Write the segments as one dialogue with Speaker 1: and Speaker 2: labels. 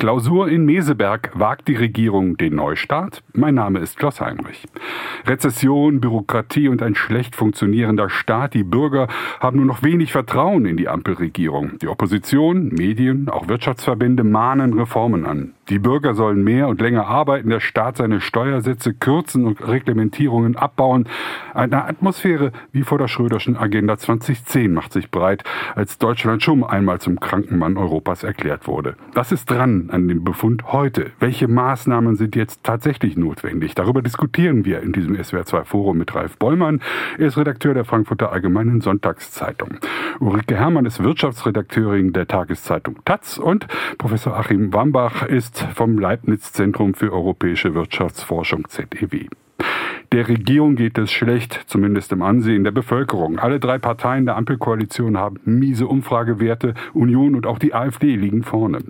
Speaker 1: Klausur in Meseberg. Wagt die Regierung den Neustart? Mein Name ist Klaus Heinrich. Rezession, Bürokratie und ein schlecht funktionierender Staat. Die Bürger haben nur noch wenig Vertrauen in die Ampelregierung. Die Opposition, Medien, auch Wirtschaftsverbände mahnen Reformen an. Die Bürger sollen mehr und länger arbeiten, der Staat seine Steuersätze kürzen und Reglementierungen abbauen. Eine Atmosphäre wie vor der Schröderschen Agenda 2010 macht sich breit, als Deutschland schon einmal zum Krankenmann Europas erklärt wurde. Was ist dran an dem Befund heute? Welche Maßnahmen sind jetzt tatsächlich notwendig? Darüber diskutieren wir in diesem SWR2 Forum mit Ralf Bollmann. Er ist Redakteur der Frankfurter Allgemeinen Sonntagszeitung. Ulrike Herrmann ist Wirtschaftsredakteurin der Tageszeitung Taz und Professor Achim Wambach ist vom Leibniz Zentrum für europäische Wirtschaftsforschung ZEW. Der Regierung geht es schlecht, zumindest im Ansehen der Bevölkerung. Alle drei Parteien der Ampelkoalition haben miese Umfragewerte. Union und auch die AfD liegen vorne.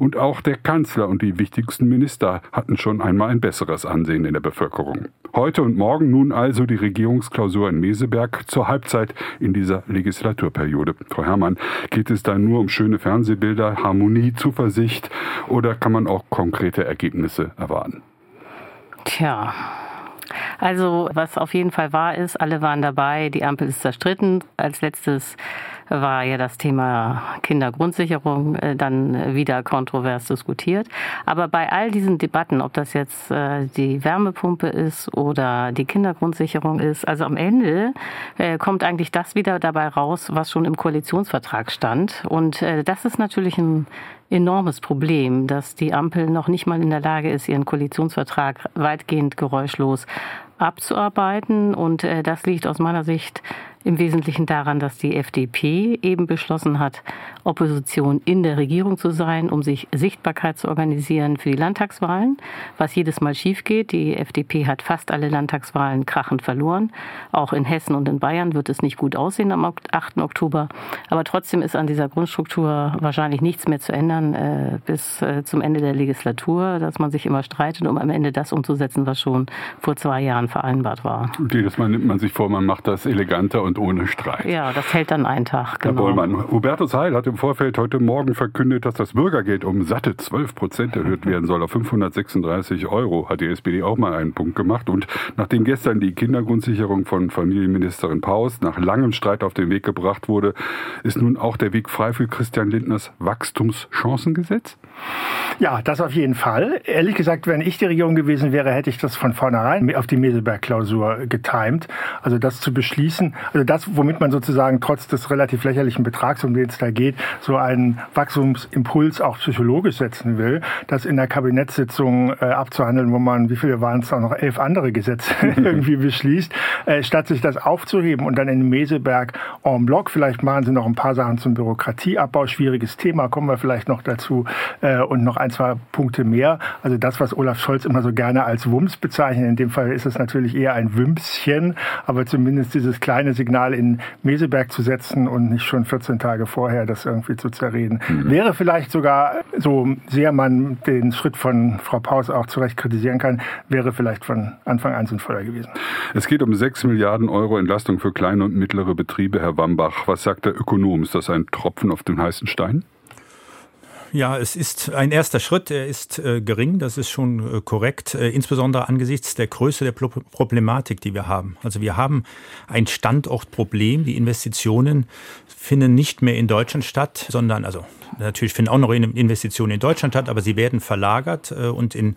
Speaker 1: Und auch der Kanzler und die wichtigsten Minister hatten schon einmal ein besseres Ansehen in der Bevölkerung. Heute und morgen nun also die Regierungsklausur in Meseberg zur Halbzeit in dieser Legislaturperiode. Frau Herrmann, geht es da nur um schöne Fernsehbilder, Harmonie, Zuversicht oder kann man auch konkrete Ergebnisse erwarten?
Speaker 2: Tja, also was auf jeden Fall wahr ist, alle waren dabei, die Ampel ist zerstritten. Als letztes war ja das Thema Kindergrundsicherung äh, dann wieder kontrovers diskutiert. Aber bei all diesen Debatten, ob das jetzt äh, die Wärmepumpe ist oder die Kindergrundsicherung ist, also am Ende äh, kommt eigentlich das wieder dabei raus, was schon im Koalitionsvertrag stand. Und das ist natürlich ein enormes Problem, dass die Ampel noch nicht mal in der Lage ist, ihren Koalitionsvertrag weitgehend geräuschlos abzuarbeiten. Und das liegt aus meiner Sicht im Wesentlichen daran, dass die FDP eben beschlossen hat, Opposition in der Regierung zu sein, um sich Sichtbarkeit zu organisieren für die Landtagswahlen, was jedes Mal schief geht. Die FDP hat fast alle Landtagswahlen krachend verloren. Auch in Hessen und in Bayern wird es nicht gut aussehen am 8. Oktober. Aber trotzdem ist an dieser Grundstruktur wahrscheinlich nichts mehr zu ändern äh, bis äh, zum Ende der Legislatur, dass man sich immer streitet, um am Ende das umzusetzen, was schon vor zwei Jahren vereinbart war.
Speaker 1: Jedes Mal nimmt man sich vor, man macht das eleganter und und ohne Streit.
Speaker 2: Ja, das hält dann einen Tag.
Speaker 1: Genau. Herr Bollmann, Hubertus Heil hat im Vorfeld heute Morgen verkündet, dass das Bürgergeld um satte 12 Prozent erhöht werden soll auf 536 Euro. Hat die SPD auch mal einen Punkt gemacht. Und nachdem gestern die Kindergrundsicherung von Familienministerin Paus nach langem Streit auf den Weg gebracht wurde, ist nun auch der Weg frei für Christian Lindners Wachstumschancengesetz?
Speaker 3: Ja, das auf jeden Fall. Ehrlich gesagt, wenn ich die Regierung gewesen wäre, hätte ich das von vornherein auf die Meseberg-Klausur getimt. Also das zu beschließen, also das, womit man sozusagen trotz des relativ lächerlichen Betrags, um den es da geht, so einen Wachstumsimpuls auch psychologisch setzen will, das in der Kabinettssitzung äh, abzuhandeln, wo man, wie viele waren es da noch, elf andere Gesetze irgendwie beschließt, äh, statt sich das aufzuheben und dann in Meseberg en bloc, vielleicht machen sie noch ein paar Sachen zum Bürokratieabbau, schwieriges Thema, kommen wir vielleicht noch dazu, äh, und noch ein, zwei Punkte mehr. Also das, was Olaf Scholz immer so gerne als Wumms bezeichnet, in dem Fall ist es natürlich eher ein Wümpschen, aber zumindest dieses kleine Signal in Meseberg zu setzen und nicht schon 14 Tage vorher das irgendwie zu zerreden, mhm. wäre vielleicht sogar, so sehr man den Schritt von Frau Paus auch zu Recht kritisieren kann, wäre vielleicht von Anfang an sinnvoller gewesen.
Speaker 1: Es geht um 6 Milliarden Euro Entlastung für kleine und mittlere Betriebe, Herr Wambach. Was sagt der Ökonom? Ist das ein Tropfen auf den heißen Stein?
Speaker 4: Ja, es ist ein erster Schritt. Er ist äh, gering, das ist schon äh, korrekt, äh, insbesondere angesichts der Größe der Pro Problematik, die wir haben. Also wir haben ein Standortproblem. Die Investitionen finden nicht mehr in Deutschland statt, sondern also natürlich finden auch noch Investitionen in Deutschland statt, aber sie werden verlagert äh, und in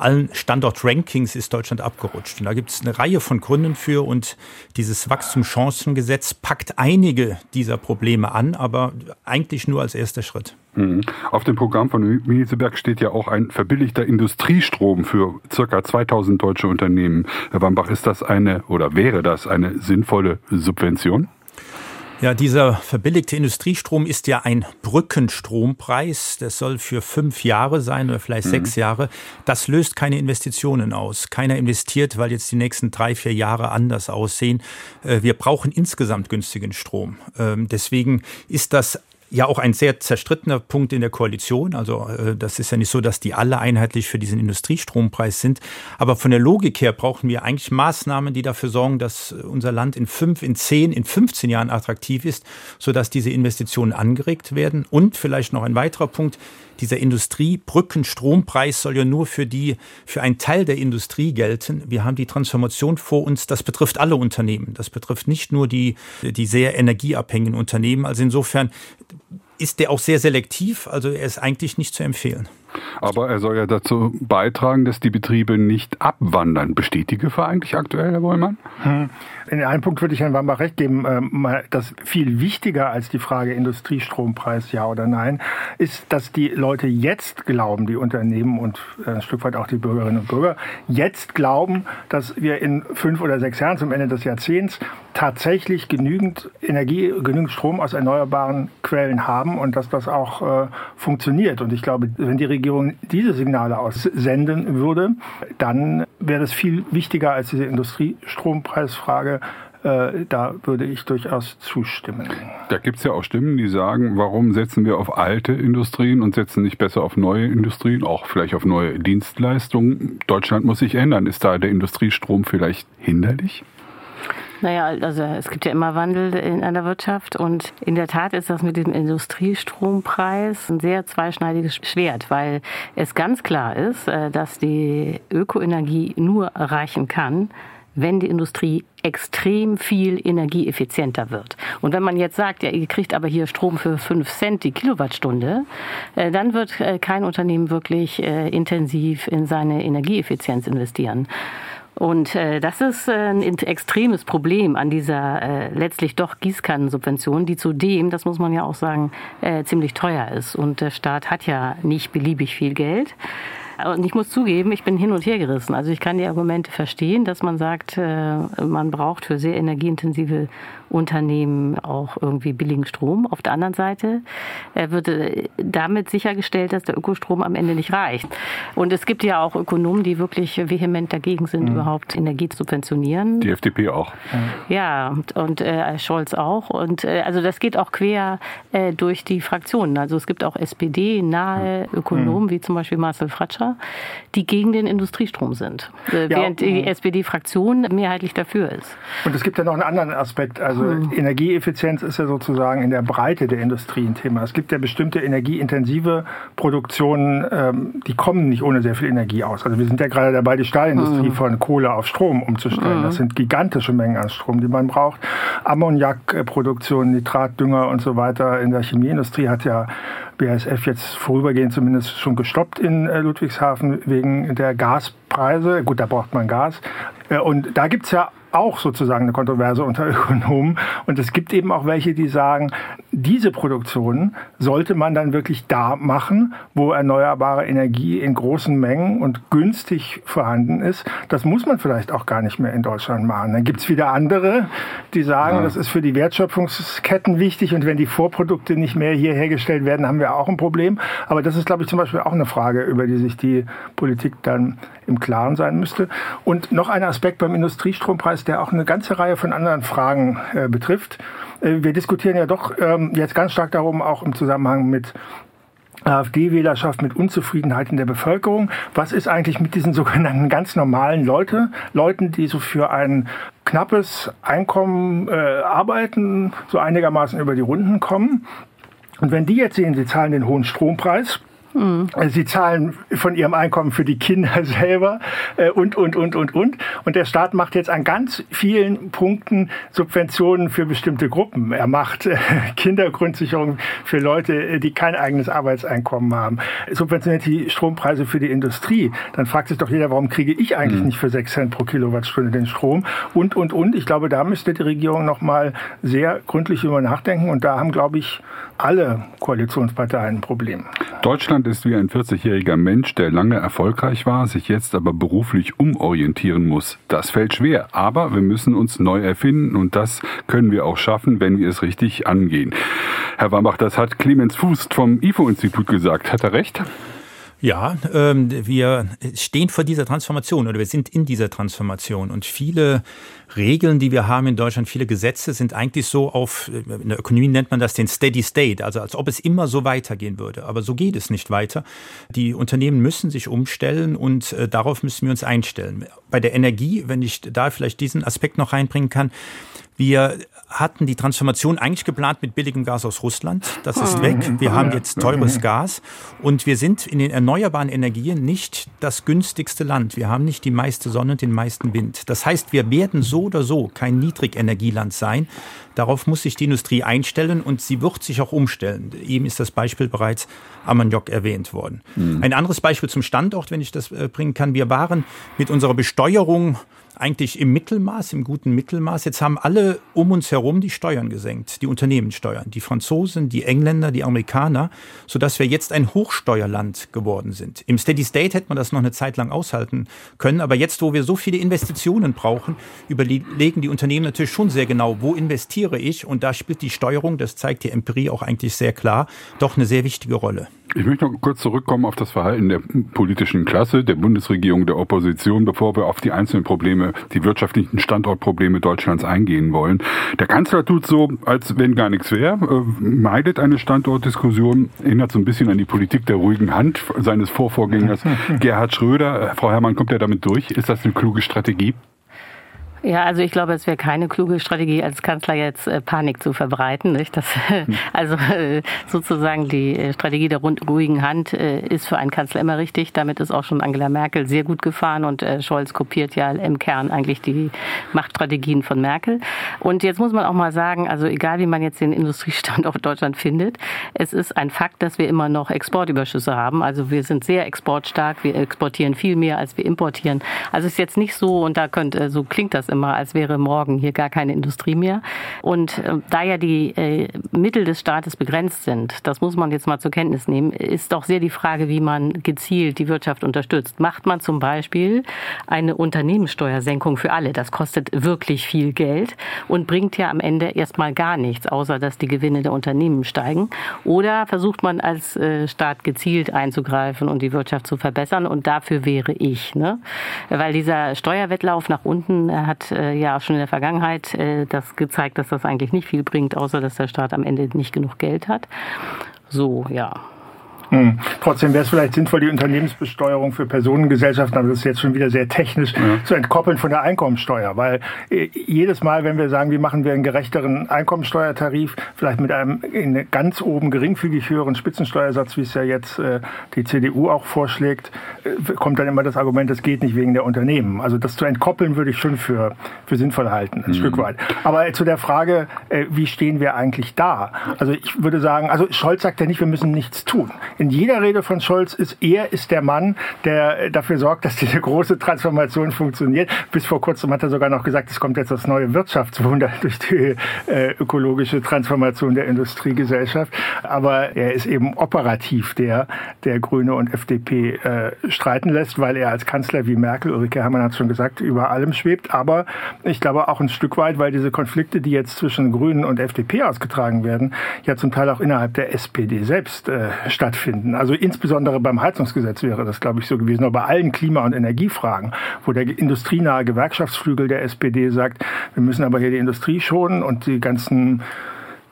Speaker 4: allen Standort-Rankings ist Deutschland abgerutscht. Und da gibt es eine Reihe von Gründen für und dieses Wachstumschancengesetz packt einige dieser Probleme an, aber eigentlich nur als erster Schritt.
Speaker 1: Mhm. Auf dem Programm von Mieseberg steht ja auch ein verbilligter Industriestrom für circa 2000 deutsche Unternehmen. Herr Wambach, ist das eine oder wäre das eine sinnvolle Subvention?
Speaker 4: Ja, dieser verbilligte Industriestrom ist ja ein Brückenstrompreis. Das soll für fünf Jahre sein oder vielleicht mhm. sechs Jahre. Das löst keine Investitionen aus. Keiner investiert, weil jetzt die nächsten drei, vier Jahre anders aussehen. Äh, wir brauchen insgesamt günstigen Strom. Ähm, deswegen ist das ja auch ein sehr zerstrittener Punkt in der Koalition. Also äh, das ist ja nicht so, dass die alle einheitlich für diesen Industriestrompreis sind. Aber von der Logik her brauchen wir eigentlich Maßnahmen, die dafür sorgen, dass unser Land in fünf, in zehn, in 15 Jahren attraktiv ist, sodass diese Investitionen angeregt werden. Und vielleicht noch ein weiterer Punkt, dieser Industriebrückenstrompreis soll ja nur für die, für einen Teil der Industrie gelten. Wir haben die Transformation vor uns. Das betrifft alle Unternehmen. Das betrifft nicht nur die, die sehr energieabhängigen Unternehmen. Also insofern ist der auch sehr selektiv. Also er ist eigentlich nicht zu empfehlen.
Speaker 1: Aber er soll ja dazu beitragen, dass die Betriebe nicht abwandern. Besteht die Gefahr eigentlich aktuell, Herr Wollmann?
Speaker 3: Hm. In einem Punkt würde ich Herrn Wambach recht geben. Ähm, das viel wichtiger als die Frage Industriestrompreis, ja oder nein, ist, dass die Leute jetzt glauben, die Unternehmen und äh, ein Stück weit auch die Bürgerinnen und Bürger, jetzt glauben, dass wir in fünf oder sechs Jahren zum Ende des Jahrzehnts tatsächlich genügend Energie, genügend Strom aus erneuerbaren Quellen haben und dass das auch äh, funktioniert. Und ich glaube, wenn die Regierung diese Signale aussenden würde, dann wäre das viel wichtiger als diese Industriestrompreisfrage. Äh, da würde ich durchaus zustimmen.
Speaker 1: Da gibt es ja auch Stimmen, die sagen, warum setzen wir auf alte Industrien und setzen nicht besser auf neue Industrien, auch vielleicht auf neue Dienstleistungen. Deutschland muss sich ändern. Ist da der Industriestrom vielleicht hinderlich?
Speaker 2: Naja, also es gibt ja immer Wandel in einer Wirtschaft und in der Tat ist das mit dem Industriestrompreis ein sehr zweischneidiges Schwert, weil es ganz klar ist, äh, dass die Ökoenergie nur erreichen kann, wenn die Industrie extrem viel energieeffizienter wird. Und wenn man jetzt sagt, ja, ihr kriegt aber hier Strom für 5 Cent die Kilowattstunde, äh, dann wird äh, kein Unternehmen wirklich intensiv in seine Energieeffizienz investieren. Und äh, das ist äh, ein extremes Problem an dieser äh, letztlich doch Gießkannensubvention, die zudem, das muss man ja auch sagen, äh, ziemlich teuer ist. Und der Staat hat ja nicht beliebig viel Geld. Und ich muss zugeben, ich bin hin und her gerissen. Also ich kann die Argumente verstehen, dass man sagt, äh, man braucht für sehr energieintensive Unternehmen auch irgendwie billigen Strom. Auf der anderen Seite wird damit sichergestellt, dass der Ökostrom am Ende nicht reicht. Und es gibt ja auch Ökonomen, die wirklich vehement dagegen sind, mhm. überhaupt Energie zu subventionieren.
Speaker 1: Die FDP auch.
Speaker 2: Ja, und, und äh, Scholz auch. Und äh, also das geht auch quer äh, durch die Fraktionen. Also es gibt auch SPD-nahe. Ökonomen, mhm. wie zum Beispiel Marcel Fratscher, die gegen den Industriestrom sind, äh, ja, während die SPD-Fraktion mehrheitlich dafür ist.
Speaker 3: Und es gibt ja noch einen anderen Aspekt. Also also hm. Energieeffizienz ist ja sozusagen in der Breite der Industrie ein Thema. Es gibt ja bestimmte energieintensive Produktionen, ähm, die kommen nicht ohne sehr viel Energie aus. Also wir sind ja gerade dabei, die Stahlindustrie hm. von Kohle auf Strom umzustellen. Hm. Das sind gigantische Mengen an Strom, die man braucht. Ammoniakproduktion, Nitratdünger und so weiter. In der Chemieindustrie hat ja BASF jetzt vorübergehend zumindest schon gestoppt in äh, Ludwigshafen wegen der Gaspreise. Gut, da braucht man Gas. Äh, und da gibt's ja auch sozusagen eine Kontroverse unter Ökonomen. Und es gibt eben auch welche, die sagen, diese Produktion sollte man dann wirklich da machen, wo erneuerbare Energie in großen Mengen und günstig vorhanden ist. Das muss man vielleicht auch gar nicht mehr in Deutschland machen. Dann gibt es wieder andere, die sagen, ja. das ist für die Wertschöpfungsketten wichtig und wenn die Vorprodukte nicht mehr hier hergestellt werden, haben wir auch ein Problem. Aber das ist, glaube ich, zum Beispiel auch eine Frage, über die sich die Politik dann im Klaren sein müsste. Und noch ein Aspekt beim Industriestrompreis, der auch eine ganze Reihe von anderen Fragen äh, betrifft. Äh, wir diskutieren ja doch ähm, jetzt ganz stark darum, auch im Zusammenhang mit AfD-Wählerschaft mit Unzufriedenheit in der Bevölkerung. Was ist eigentlich mit diesen sogenannten ganz normalen Leute, Leuten, die so für ein knappes Einkommen äh, arbeiten, so einigermaßen über die Runden kommen? Und wenn die jetzt sehen, sie zahlen den hohen Strompreis. Sie zahlen von ihrem Einkommen für die Kinder selber äh, und, und, und, und, und. Und der Staat macht jetzt an ganz vielen Punkten Subventionen für bestimmte Gruppen. Er macht äh, Kindergrundsicherung für Leute, äh, die kein eigenes Arbeitseinkommen haben. Subventioniert die Strompreise für die Industrie. Dann fragt sich doch jeder, warum kriege ich eigentlich mhm. nicht für 6 Cent pro Kilowattstunde den Strom? Und, und, und. Ich glaube, da müsste die Regierung noch mal sehr gründlich über nachdenken. Und da haben, glaube ich, alle Koalitionsparteien ein Problem.
Speaker 1: Deutschland ist wie ein 40-jähriger Mensch, der lange erfolgreich war, sich jetzt aber beruflich umorientieren muss. Das fällt schwer, aber wir müssen uns neu erfinden und das können wir auch schaffen, wenn wir es richtig angehen. Herr Wambach, das hat Clemens Fuß vom IFO-Institut gesagt. Hat er recht?
Speaker 4: Ja, ähm, wir stehen vor dieser Transformation oder wir sind in dieser Transformation und viele Regeln, die wir haben in Deutschland, viele Gesetze sind eigentlich so auf, in der Ökonomie nennt man das den Steady State, also als ob es immer so weitergehen würde. Aber so geht es nicht weiter. Die Unternehmen müssen sich umstellen und äh, darauf müssen wir uns einstellen. Bei der Energie, wenn ich da vielleicht diesen Aspekt noch reinbringen kann, Wir hatten die Transformation eigentlich geplant mit billigem Gas aus Russland. Das ist hm. weg. Wir haben jetzt teures Gas und wir sind in den erneuerbaren Energien nicht das günstigste Land. Wir haben nicht die meiste Sonne und den meisten Wind. Das heißt, wir werden so oder so kein Niedrigenergieland sein. Darauf muss sich die Industrie einstellen und sie wird sich auch umstellen. Eben ist das Beispiel bereits Armagnac erwähnt worden. Mhm. Ein anderes Beispiel zum Standort, wenn ich das äh, bringen kann. Wir waren mit unserer Besteuerung eigentlich im Mittelmaß, im guten Mittelmaß. Jetzt haben alle um uns herum die Steuern gesenkt, die Unternehmenssteuern, die Franzosen, die Engländer, die Amerikaner, sodass wir jetzt ein Hochsteuerland geworden sind. Im Steady State hätte man das noch eine Zeit lang aushalten können, aber jetzt, wo wir so viele Investitionen brauchen, überlegen die Unternehmen natürlich schon sehr genau, wo investiere ich und da spielt die Steuerung, das zeigt die Empirie auch eigentlich sehr klar, doch eine sehr wichtige Rolle.
Speaker 1: Ich möchte noch kurz zurückkommen auf das Verhalten der politischen Klasse, der Bundesregierung, der Opposition, bevor wir auf die einzelnen Probleme, die wirtschaftlichen Standortprobleme Deutschlands eingehen wollen. Der Kanzler tut so, als wenn gar nichts wäre, äh, meidet eine Standortdiskussion, erinnert so ein bisschen an die Politik der ruhigen Hand seines Vorvorgängers Gerhard Schröder. Frau Herrmann, kommt er damit durch? Ist das eine kluge Strategie?
Speaker 2: Ja, also ich glaube, es wäre keine kluge Strategie, als Kanzler jetzt äh, Panik zu verbreiten. Nicht? Das, hm. also äh, sozusagen die äh, Strategie der ruhigen Hand äh, ist für einen Kanzler immer richtig. Damit ist auch schon Angela Merkel sehr gut gefahren und Scholz kopiert ja im Kern eigentlich die Machtstrategien von Merkel. Und jetzt muss man auch mal sagen, also egal wie man jetzt den Industriestandort Deutschland findet, es ist ein Fakt, dass wir immer noch Exportüberschüsse haben. Also wir sind sehr exportstark, wir exportieren viel mehr, als wir importieren. Also es ist jetzt nicht so, und da könnte, so klingt das immer, als wäre morgen hier gar keine Industrie mehr. Und äh, da ja die äh, Mittel des Staates begrenzt sind, das muss man jetzt mal zur Kenntnis nehmen, ist doch sehr die Frage, wie man gezielt die Wirtschaft unterstützt. Macht man zum Beispiel eine Unternehmenssteuersenkung für alle? Das kostet wirklich viel Geld und bringt ja am Ende erstmal gar nichts, außer dass die Gewinne der Unternehmen steigen. Oder versucht man als äh, Staat gezielt einzugreifen und die Wirtschaft zu verbessern? Und dafür wäre ich. Ne? Weil dieser Steuerwettlauf nach unten hat hat äh, ja schon in der Vergangenheit äh, das gezeigt, dass das eigentlich nicht viel bringt, außer dass der Staat am Ende nicht genug Geld hat. So, ja.
Speaker 3: Hm. Trotzdem wäre es vielleicht sinnvoll, die Unternehmensbesteuerung für Personengesellschaften, aber das ist jetzt schon wieder sehr technisch, ja. zu entkoppeln von der Einkommensteuer. Weil äh, jedes Mal, wenn wir sagen, wie machen wir einen gerechteren Einkommensteuertarif, vielleicht mit einem in ganz oben geringfügig höheren Spitzensteuersatz, wie es ja jetzt äh, die CDU auch vorschlägt, äh, kommt dann immer das Argument, das geht nicht wegen der Unternehmen. Also das zu entkoppeln würde ich schon für, für sinnvoll halten, ein mhm. Stück weit. Aber zu der Frage, wie stehen wir eigentlich da? Also ich würde sagen, also Scholz sagt ja nicht, wir müssen nichts tun in jeder Rede von Scholz ist, er ist der Mann, der dafür sorgt, dass diese große Transformation funktioniert. Bis vor kurzem hat er sogar noch gesagt, es kommt jetzt das neue Wirtschaftswunder durch die äh, ökologische Transformation der Industriegesellschaft. Aber er ist eben operativ der, der Grüne und FDP äh, streiten lässt, weil er als Kanzler wie Merkel, Ulrike Herrmann hat schon gesagt, über allem schwebt. Aber ich glaube auch ein Stück weit, weil diese Konflikte, die jetzt zwischen Grünen und FDP ausgetragen werden, ja zum Teil auch innerhalb der SPD selbst äh, stattfinden finden. Also insbesondere beim Heizungsgesetz wäre das, glaube ich, so gewesen, aber bei allen Klima- und Energiefragen, wo der industrienahe Gewerkschaftsflügel der SPD sagt, wir müssen aber hier die Industrie schonen und die ganzen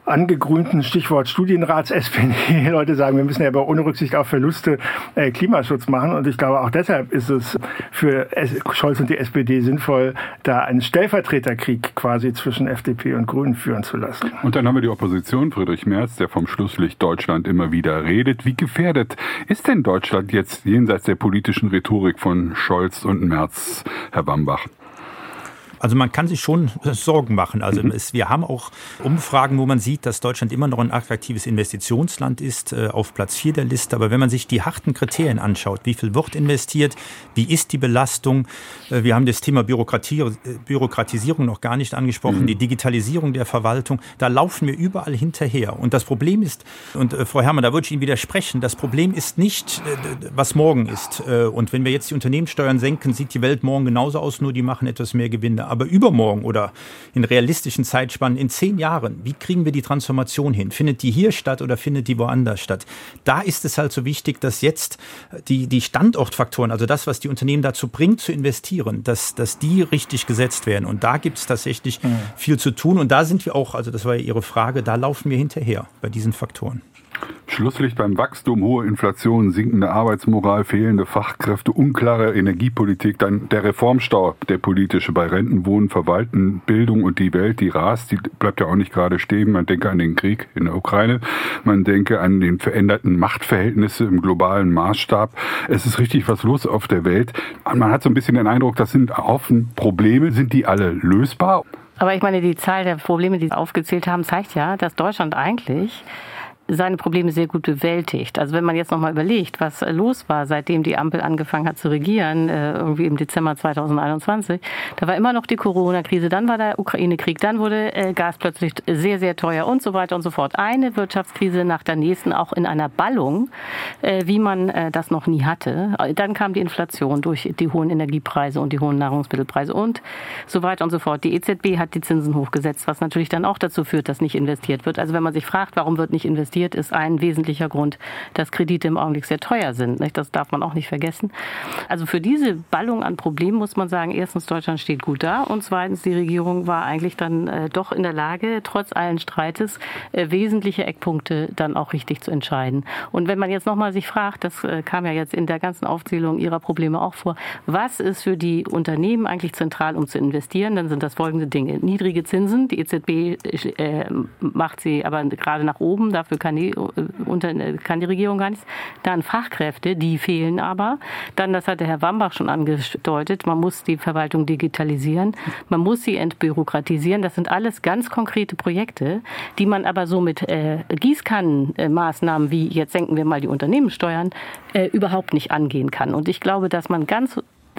Speaker 3: angegrünten Stichwort Studienrats-SPD. Leute sagen, wir müssen ja aber ohne Rücksicht auf Verluste äh, Klimaschutz machen. Und ich glaube, auch deshalb ist es für Scholz und die SPD sinnvoll, da einen Stellvertreterkrieg quasi zwischen FDP und Grünen führen zu lassen.
Speaker 1: Und dann haben wir die Opposition, Friedrich Merz, der vom Schlusslicht Deutschland immer wieder redet. Wie gefährdet ist denn Deutschland jetzt jenseits der politischen Rhetorik von Scholz und Merz, Herr Wambach?
Speaker 4: Also man kann sich schon Sorgen machen. Also mhm. es, wir haben auch Umfragen, wo man sieht, dass Deutschland immer noch ein attraktives Investitionsland ist, äh, auf Platz 4 der Liste. Aber wenn man sich die harten Kriterien anschaut, wie viel wird investiert, wie ist die Belastung, äh, wir haben das Thema Bürokratie, äh, Bürokratisierung noch gar nicht angesprochen, mhm. die Digitalisierung der Verwaltung, da laufen wir überall hinterher. Und das Problem ist, und Frau Herrmann, da würde ich Ihnen widersprechen, das Problem ist nicht, was morgen ist. Und wenn wir jetzt die Unternehmenssteuern senken, sieht die Welt morgen genauso aus, nur die machen etwas mehr Gewinne aber übermorgen oder in realistischen Zeitspannen in zehn Jahren, wie kriegen wir die Transformation hin? Findet die hier statt oder findet die woanders statt? Da ist es halt so wichtig, dass jetzt die, die Standortfaktoren, also das, was die Unternehmen dazu bringt, zu investieren, dass, dass die richtig gesetzt werden. Und da gibt es tatsächlich mhm. viel zu tun. Und da sind wir auch, also das war ja Ihre Frage, da laufen wir hinterher bei diesen Faktoren.
Speaker 1: Schlusslicht beim Wachstum, hohe Inflation, sinkende Arbeitsmoral, fehlende Fachkräfte, unklare Energiepolitik, dann der Reformstau, der politische bei Renten, Wohnen, Verwalten, Bildung und die Welt, die rast, die bleibt ja auch nicht gerade stehen. Man denke an den Krieg in der Ukraine, man denke an den veränderten Machtverhältnisse im globalen Maßstab. Es ist richtig was los auf der Welt. Man hat so ein bisschen den Eindruck, das sind Haufen Probleme. Sind die alle lösbar?
Speaker 2: Aber ich meine, die Zahl der Probleme, die Sie aufgezählt haben, zeigt ja, dass Deutschland eigentlich seine Probleme sehr gut bewältigt. Also wenn man jetzt nochmal überlegt, was los war, seitdem die Ampel angefangen hat zu regieren, äh, irgendwie im Dezember 2021, da war immer noch die Corona-Krise, dann war der Ukraine-Krieg, dann wurde äh, Gas plötzlich sehr, sehr teuer und so weiter und so fort. Eine Wirtschaftskrise nach der nächsten, auch in einer Ballung, äh, wie man das noch nie hatte. Dann kam die Inflation durch die hohen Energiepreise und die hohen Nahrungsmittelpreise und so weiter und so fort. Die EZB hat die Zinsen hochgesetzt, was natürlich dann auch dazu führt, dass nicht investiert wird. Also wenn man sich fragt, warum wird nicht investiert, investiert, ist ein wesentlicher Grund, dass Kredite im Augenblick sehr teuer sind. Das darf man auch nicht vergessen. Also für diese Ballung an Problemen muss man sagen, erstens, Deutschland steht gut da und zweitens, die Regierung war eigentlich dann äh, doch in der Lage, trotz allen Streites, äh, wesentliche Eckpunkte dann auch richtig zu entscheiden. Und wenn man jetzt nochmal sich fragt, das äh, kam ja jetzt in der ganzen Aufzählung Ihrer Probleme auch vor, was ist für die Unternehmen eigentlich zentral, um zu investieren, dann sind das folgende Dinge. Niedrige Zinsen, die EZB macht sie aber gerade nach oben, dafür kann kann die, unter, kann die Regierung gar nichts. Dann Fachkräfte, die fehlen aber. Dann, das hat der Herr Wambach schon angedeutet, man muss die Verwaltung digitalisieren, man muss sie entbürokratisieren. Das sind alles ganz konkrete Projekte, die man aber so mit äh, Gießkannenmaßnahmen wie jetzt senken wir mal die Unternehmenssteuern äh, überhaupt nicht angehen kann. Und ich glaube, dass man ganz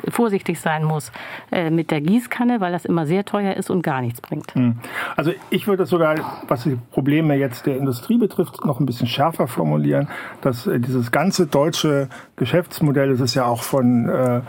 Speaker 2: vorsichtig sein muss äh, mit der Gießkanne, weil das immer sehr teuer ist und gar nichts bringt. Hm.
Speaker 3: Also ich würde sogar, was die Probleme jetzt der Industrie betrifft, noch ein bisschen schärfer formulieren, dass äh, dieses ganze deutsche Geschäftsmodell, das ist ja auch von äh,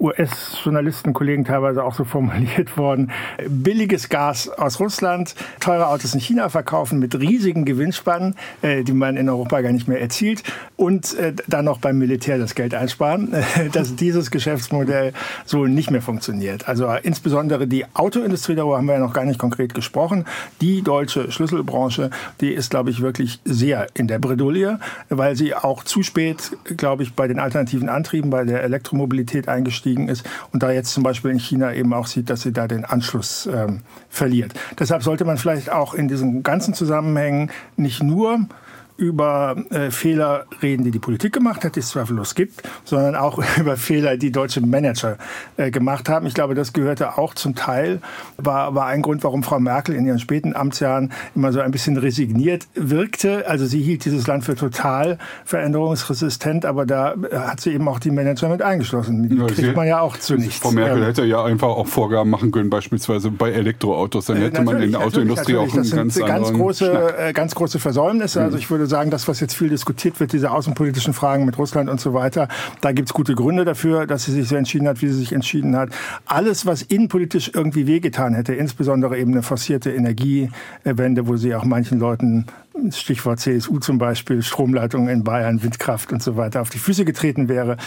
Speaker 3: US-Journalistenkollegen teilweise auch so formuliert worden. Billiges Gas aus Russland, teure Autos in China verkaufen mit riesigen Gewinnspannen, äh, die man in Europa gar nicht mehr erzielt und äh, dann noch beim Militär das Geld einsparen, dass dieses Geschäftsmodell so nicht mehr funktioniert. Also äh, insbesondere die Autoindustrie, darüber haben wir ja noch gar nicht konkret gesprochen, die deutsche Schlüsselbranche, die ist, glaube ich, wirklich sehr in der Bredouille, weil sie auch zu spät, glaube ich, bei den alternativen Antrieben, bei der Elektromobilität eingestiegen eingestiegen ist und da jetzt zum Beispiel in China eben auch sieht, dass sie da den Anschluss ähm, verliert. Deshalb sollte man vielleicht auch in diesen ganzen Zusammenhängen nicht nur über äh, Fehler reden, die die Politik gemacht hat, die es zweifellos gibt, sondern auch über Fehler, die deutsche Manager äh, gemacht haben. Ich glaube, das gehörte auch zum Teil, war, war ein Grund, warum Frau Merkel in ihren späten Amtsjahren immer so ein bisschen resigniert wirkte. Also sie hielt dieses Land für total veränderungsresistent, aber da äh, hat sie eben auch die Manager mit eingeschlossen. Die ja, kriegt man ja auch zu nichts.
Speaker 1: Frau Merkel ähm, hätte ja einfach auch Vorgaben machen können, beispielsweise bei Elektroautos. Dann äh, hätte man in der Autoindustrie auch einen ganz,
Speaker 3: ganz große, Schnack. ganz große Versäumnisse. Also ich würde würde sagen, das, was jetzt viel diskutiert wird, diese außenpolitischen Fragen mit Russland und so weiter, da gibt es gute Gründe dafür, dass sie sich so entschieden hat, wie sie sich entschieden hat. Alles, was innenpolitisch irgendwie wehgetan hätte, insbesondere eben eine forcierte Energiewende, wo sie auch manchen Leuten Stichwort CSU zum Beispiel, Stromleitungen in Bayern, Windkraft und so weiter auf die Füße getreten wäre.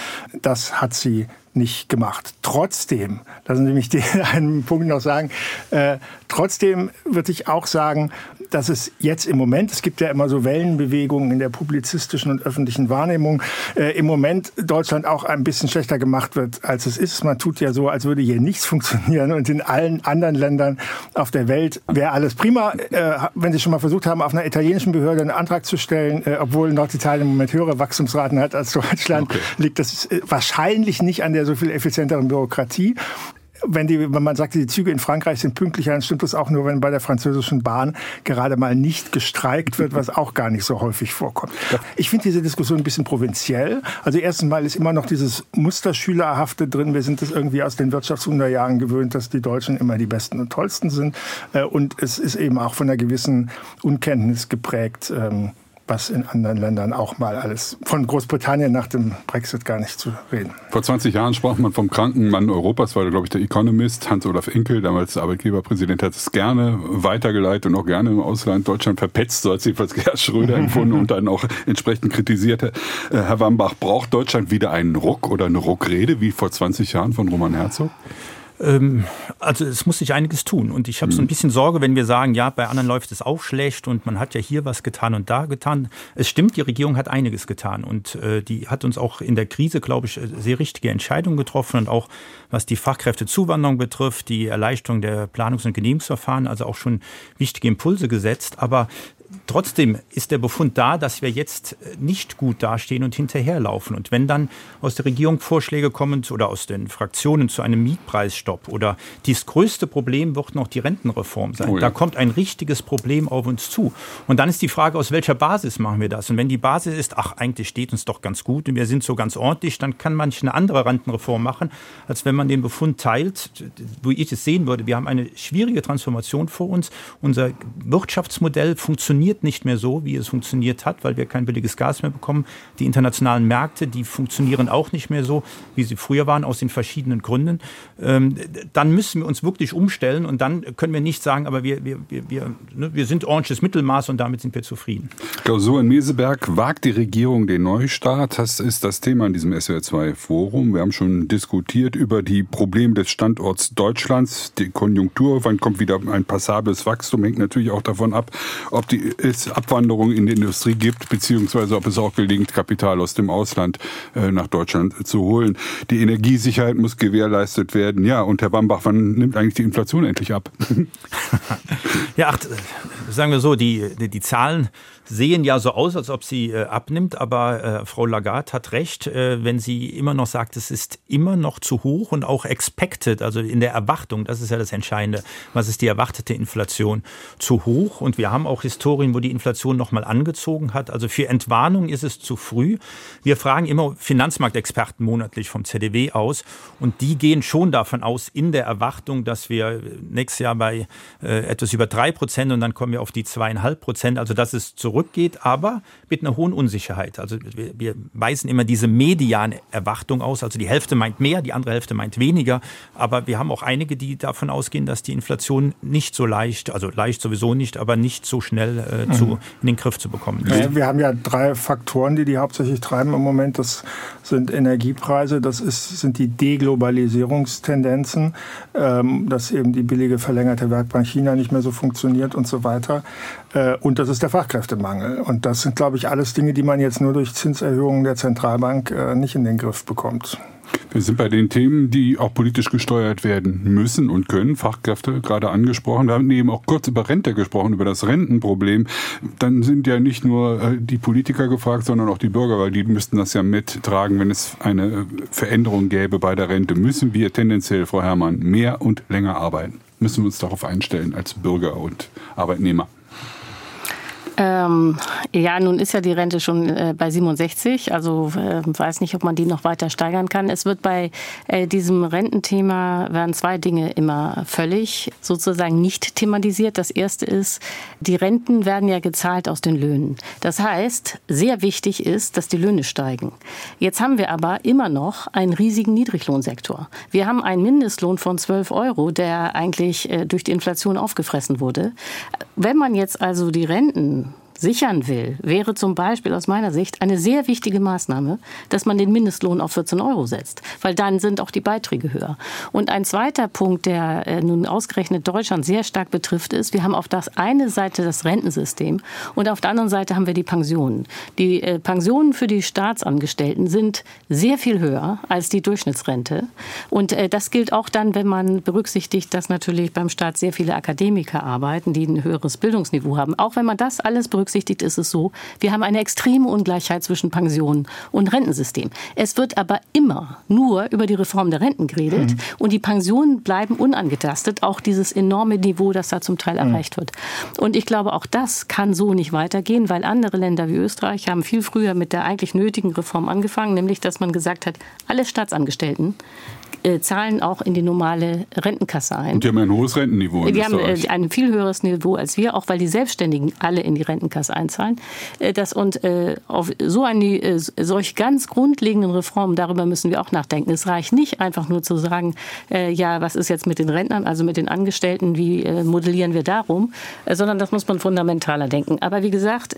Speaker 3: Das hat sie nicht gemacht. Trotzdem, lassen Sie mich den einen Punkt noch sagen, äh, trotzdem würde ich auch sagen, dass es jetzt im Moment, es gibt ja immer so Wellenbewegungen in der publizistischen und öffentlichen Wahrnehmung, äh, im Moment Deutschland auch ein bisschen schlechter gemacht wird, als es ist. Man tut ja so, als würde hier nichts funktionieren und in allen anderen Ländern auf der Welt wäre alles prima. Äh, wenn Sie schon mal versucht haben, auf einer italienischen Behörde einen Antrag zu stellen, äh, obwohl Norditalien im Moment höhere Wachstumsraten hat als Deutschland, okay. liegt das wahrscheinlich nicht an der so viel effizienteren Bürokratie wenn, die, wenn man sagt, die Züge in Frankreich sind pünktlicher, dann stimmt das auch nur, wenn bei der französischen Bahn gerade mal nicht gestreikt wird, was auch gar nicht so häufig vorkommt. Ich finde diese Diskussion ein bisschen provinziell. Also erstens mal ist immer noch dieses Musterschülerhafte drin. Wir sind das irgendwie aus den Wirtschaftswunderjahren gewöhnt, dass die Deutschen immer die Besten und Tollsten sind. Äh, und es ist eben auch von einer gewissen Unkenntnis geprägt ähm, was in anderen Ländern auch mal alles von Großbritannien nach dem Brexit gar nicht zu reden.
Speaker 1: Vor 20 Jahren sprach man vom kranken Mann Europas, war glaube ich der Economist Hans-Olaf Inkel, damals Arbeitgeberpräsident, hat es gerne weitergeleitet und auch gerne im Ausland Deutschland verpetzt, so hat sich jedenfalls Gerhard Schröder empfunden und dann auch entsprechend kritisiert. Äh, Herr Wambach, braucht Deutschland wieder einen Ruck oder eine Ruckrede wie vor 20 Jahren von Roman Herzog?
Speaker 4: Ähm, also es muss sich einiges tun. Und ich habe so ein mhm. bisschen Sorge, wenn wir sagen, ja, bei anderen läuft es auch schlecht und man hat ja hier was getan und da getan. Es stimmt, die Regierung hat einiges getan und äh, die hat uns auch in der Krise, glaube ich, sehr richtige Entscheidungen getroffen und auch was die Fachkräftezuwanderung betrifft, die Erleichterung der Planungs- und Genehmigungsverfahren, also auch schon wichtige Impulse gesetzt. Aber Trotzdem ist der Befund da, dass wir jetzt nicht gut dastehen und hinterherlaufen. Und wenn dann aus der Regierung Vorschläge kommen oder aus den Fraktionen zu einem Mietpreisstopp oder das größte Problem wird noch die Rentenreform sein. Oh ja. Da kommt ein richtiges Problem auf uns zu. Und dann ist die Frage, aus welcher Basis machen wir das? Und wenn die Basis ist, ach, eigentlich steht uns doch ganz gut und wir sind so ganz ordentlich, dann kann manch eine andere Rentenreform machen, als wenn man den Befund teilt, wo ich es sehen würde. Wir haben eine schwierige Transformation vor uns. Unser Wirtschaftsmodell funktioniert funktioniert nicht mehr so, wie es funktioniert hat, weil wir kein billiges Gas mehr bekommen. Die internationalen Märkte, die funktionieren auch nicht mehr so, wie sie früher waren, aus den verschiedenen Gründen. Ähm, dann müssen wir uns wirklich umstellen und dann können wir nicht sagen, aber wir, wir, wir, ne, wir sind ordentliches Mittelmaß und damit sind wir zufrieden.
Speaker 1: Klausur in Meseberg, wagt die Regierung den Neustart? Das ist das Thema in diesem SWR2-Forum. Wir haben schon diskutiert über die Probleme des Standorts Deutschlands, die Konjunktur, wann kommt wieder ein passables Wachstum, hängt natürlich auch davon ab, ob die es Abwanderung in die Industrie gibt, beziehungsweise ob es auch gelingt, Kapital aus dem Ausland äh, nach Deutschland zu holen. Die Energiesicherheit muss gewährleistet werden. Ja, und Herr Bambach, wann nimmt eigentlich die Inflation endlich ab?
Speaker 4: ja, ach, sagen wir so, die, die, die Zahlen sehen ja so aus, als ob sie äh, abnimmt, aber äh, Frau Lagarde hat recht, äh, wenn sie immer noch sagt, es ist immer noch zu hoch und auch expected, also in der Erwartung, das ist ja das Entscheidende, was ist die erwartete Inflation, zu hoch. Und wir haben auch Historien, wo die Inflation nochmal angezogen hat. Also für Entwarnung ist es zu früh. Wir fragen immer Finanzmarktexperten monatlich vom ZDW aus und die gehen schon davon aus, in der Erwartung, dass wir nächstes Jahr bei äh, etwas über drei Prozent und dann kommen wir auf die zweieinhalb Prozent, also das ist zurück zurückgeht, aber mit einer hohen Unsicherheit. Also wir, wir weisen immer diese mediane Erwartung aus. Also die Hälfte meint mehr, die andere Hälfte meint weniger. Aber wir haben auch einige, die davon ausgehen, dass die Inflation nicht so leicht, also leicht sowieso nicht, aber nicht so schnell äh, mhm. zu, in den Griff zu bekommen ist.
Speaker 3: Ja, wir haben ja drei Faktoren, die die hauptsächlich treiben im Moment. Das sind Energiepreise, das ist, sind die Deglobalisierungstendenzen, ähm, dass eben die billige verlängerte Werkbank China nicht mehr so funktioniert und so weiter. Äh, und das ist der Fachkräftemangel. Und das sind, glaube ich, alles Dinge, die man jetzt nur durch Zinserhöhungen der Zentralbank äh, nicht in den Griff bekommt.
Speaker 1: Wir sind bei den Themen, die auch politisch gesteuert werden müssen und können. Fachkräfte gerade angesprochen. Wir haben eben auch kurz über Rente gesprochen, über das Rentenproblem. Dann sind ja nicht nur äh, die Politiker gefragt, sondern auch die Bürger, weil die müssten das ja mittragen, wenn es eine Veränderung gäbe bei der Rente. Müssen wir tendenziell, Frau Herrmann, mehr und länger arbeiten? Müssen wir uns darauf einstellen als Bürger und Arbeitnehmer?
Speaker 2: Ähm, ja, nun ist ja die Rente schon äh, bei 67, also äh, weiß nicht, ob man die noch weiter steigern kann. Es wird bei äh, diesem Rententhema werden zwei Dinge immer völlig sozusagen nicht thematisiert. Das erste ist, die Renten werden ja gezahlt aus den Löhnen. Das heißt, sehr wichtig ist, dass die Löhne steigen. Jetzt haben wir aber immer noch einen riesigen Niedriglohnsektor. Wir haben einen Mindestlohn von 12 Euro, der eigentlich äh, durch die Inflation aufgefressen wurde. Wenn man jetzt also die Renten sichern will, wäre zum Beispiel aus meiner Sicht eine sehr wichtige Maßnahme, dass man den Mindestlohn auf 14 Euro setzt, weil dann sind auch die Beiträge höher. Und ein zweiter Punkt, der äh, nun ausgerechnet Deutschland sehr stark betrifft, ist, wir haben auf das eine Seite das Rentensystem und auf der anderen Seite haben wir die Pensionen. Die äh, Pensionen für die Staatsangestellten sind sehr viel höher als die Durchschnittsrente. Und äh, das gilt auch dann, wenn man berücksichtigt, dass natürlich beim Staat sehr viele Akademiker arbeiten, die ein höheres Bildungsniveau haben. Auch wenn man das alles berücksichtigt, berücksichtigt, ist es so, wir haben eine extreme Ungleichheit zwischen Pensionen und Rentensystem. Es wird aber immer nur über die Reform der Renten geredet mhm. und die Pensionen bleiben unangetastet, auch dieses enorme Niveau, das da zum Teil mhm. erreicht wird. Und ich glaube, auch das kann so nicht weitergehen, weil andere Länder wie Österreich haben viel früher mit der eigentlich nötigen Reform angefangen, nämlich dass man gesagt hat, alle Staatsangestellten äh, zahlen auch in die normale Rentenkasse ein.
Speaker 1: Und die haben ein hohes Rentenniveau.
Speaker 2: die haben äh, ein viel höheres Niveau als wir, auch weil die Selbstständigen alle in die Rentenkasse einzahlen. Äh, das und äh, auf so eine äh, solch ganz grundlegenden Reformen, darüber müssen wir auch nachdenken. Es reicht nicht einfach nur zu sagen, äh, ja, was ist jetzt mit den Rentnern, also mit den Angestellten, wie modellieren wir darum, sondern das muss man fundamentaler denken. Aber wie gesagt,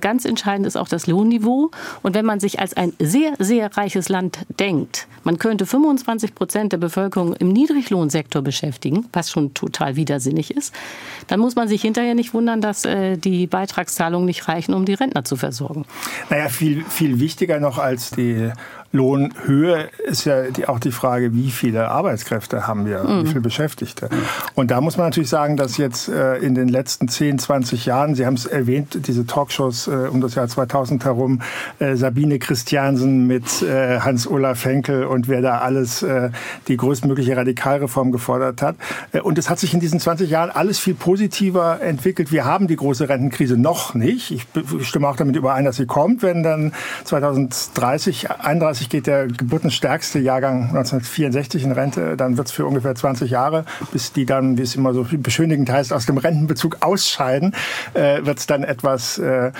Speaker 2: ganz entscheidend ist auch das Lohnniveau. Und wenn man sich als ein sehr, sehr reiches Land denkt, man könnte 25 Prozent der Bevölkerung im Niedriglohnsektor beschäftigen, was schon total widersinnig ist, dann muss man sich hinterher nicht wundern, dass äh, die Beitragszahlungen nicht reichen, um die Rentner zu versorgen.
Speaker 3: Naja, viel, viel wichtiger noch als die Lohnhöhe ist ja auch die Frage, wie viele Arbeitskräfte haben wir, mhm. wie viele Beschäftigte. Und da muss man natürlich sagen, dass jetzt äh, in den letzten 10, 20 Jahren, Sie haben es erwähnt, diese Talkshows äh, um das Jahr 2000 herum, äh, Sabine Christiansen mit äh, Hans-Olaf Henkel und wer da alles äh, die größtmögliche Radikalreform gefordert hat. Äh, und es hat sich in diesen 20 Jahren alles viel positiver entwickelt. Wir haben die große Rentenkrise noch nicht. Ich stimme auch damit überein, dass sie kommt, wenn dann 2030, 31 2030 geht der geburtenstärkste Jahrgang 1964 in Rente. Dann wird es für ungefähr 20 Jahre, bis die dann, wie es immer so beschönigend heißt, aus dem Rentenbezug ausscheiden, äh, wird es dann etwas äh,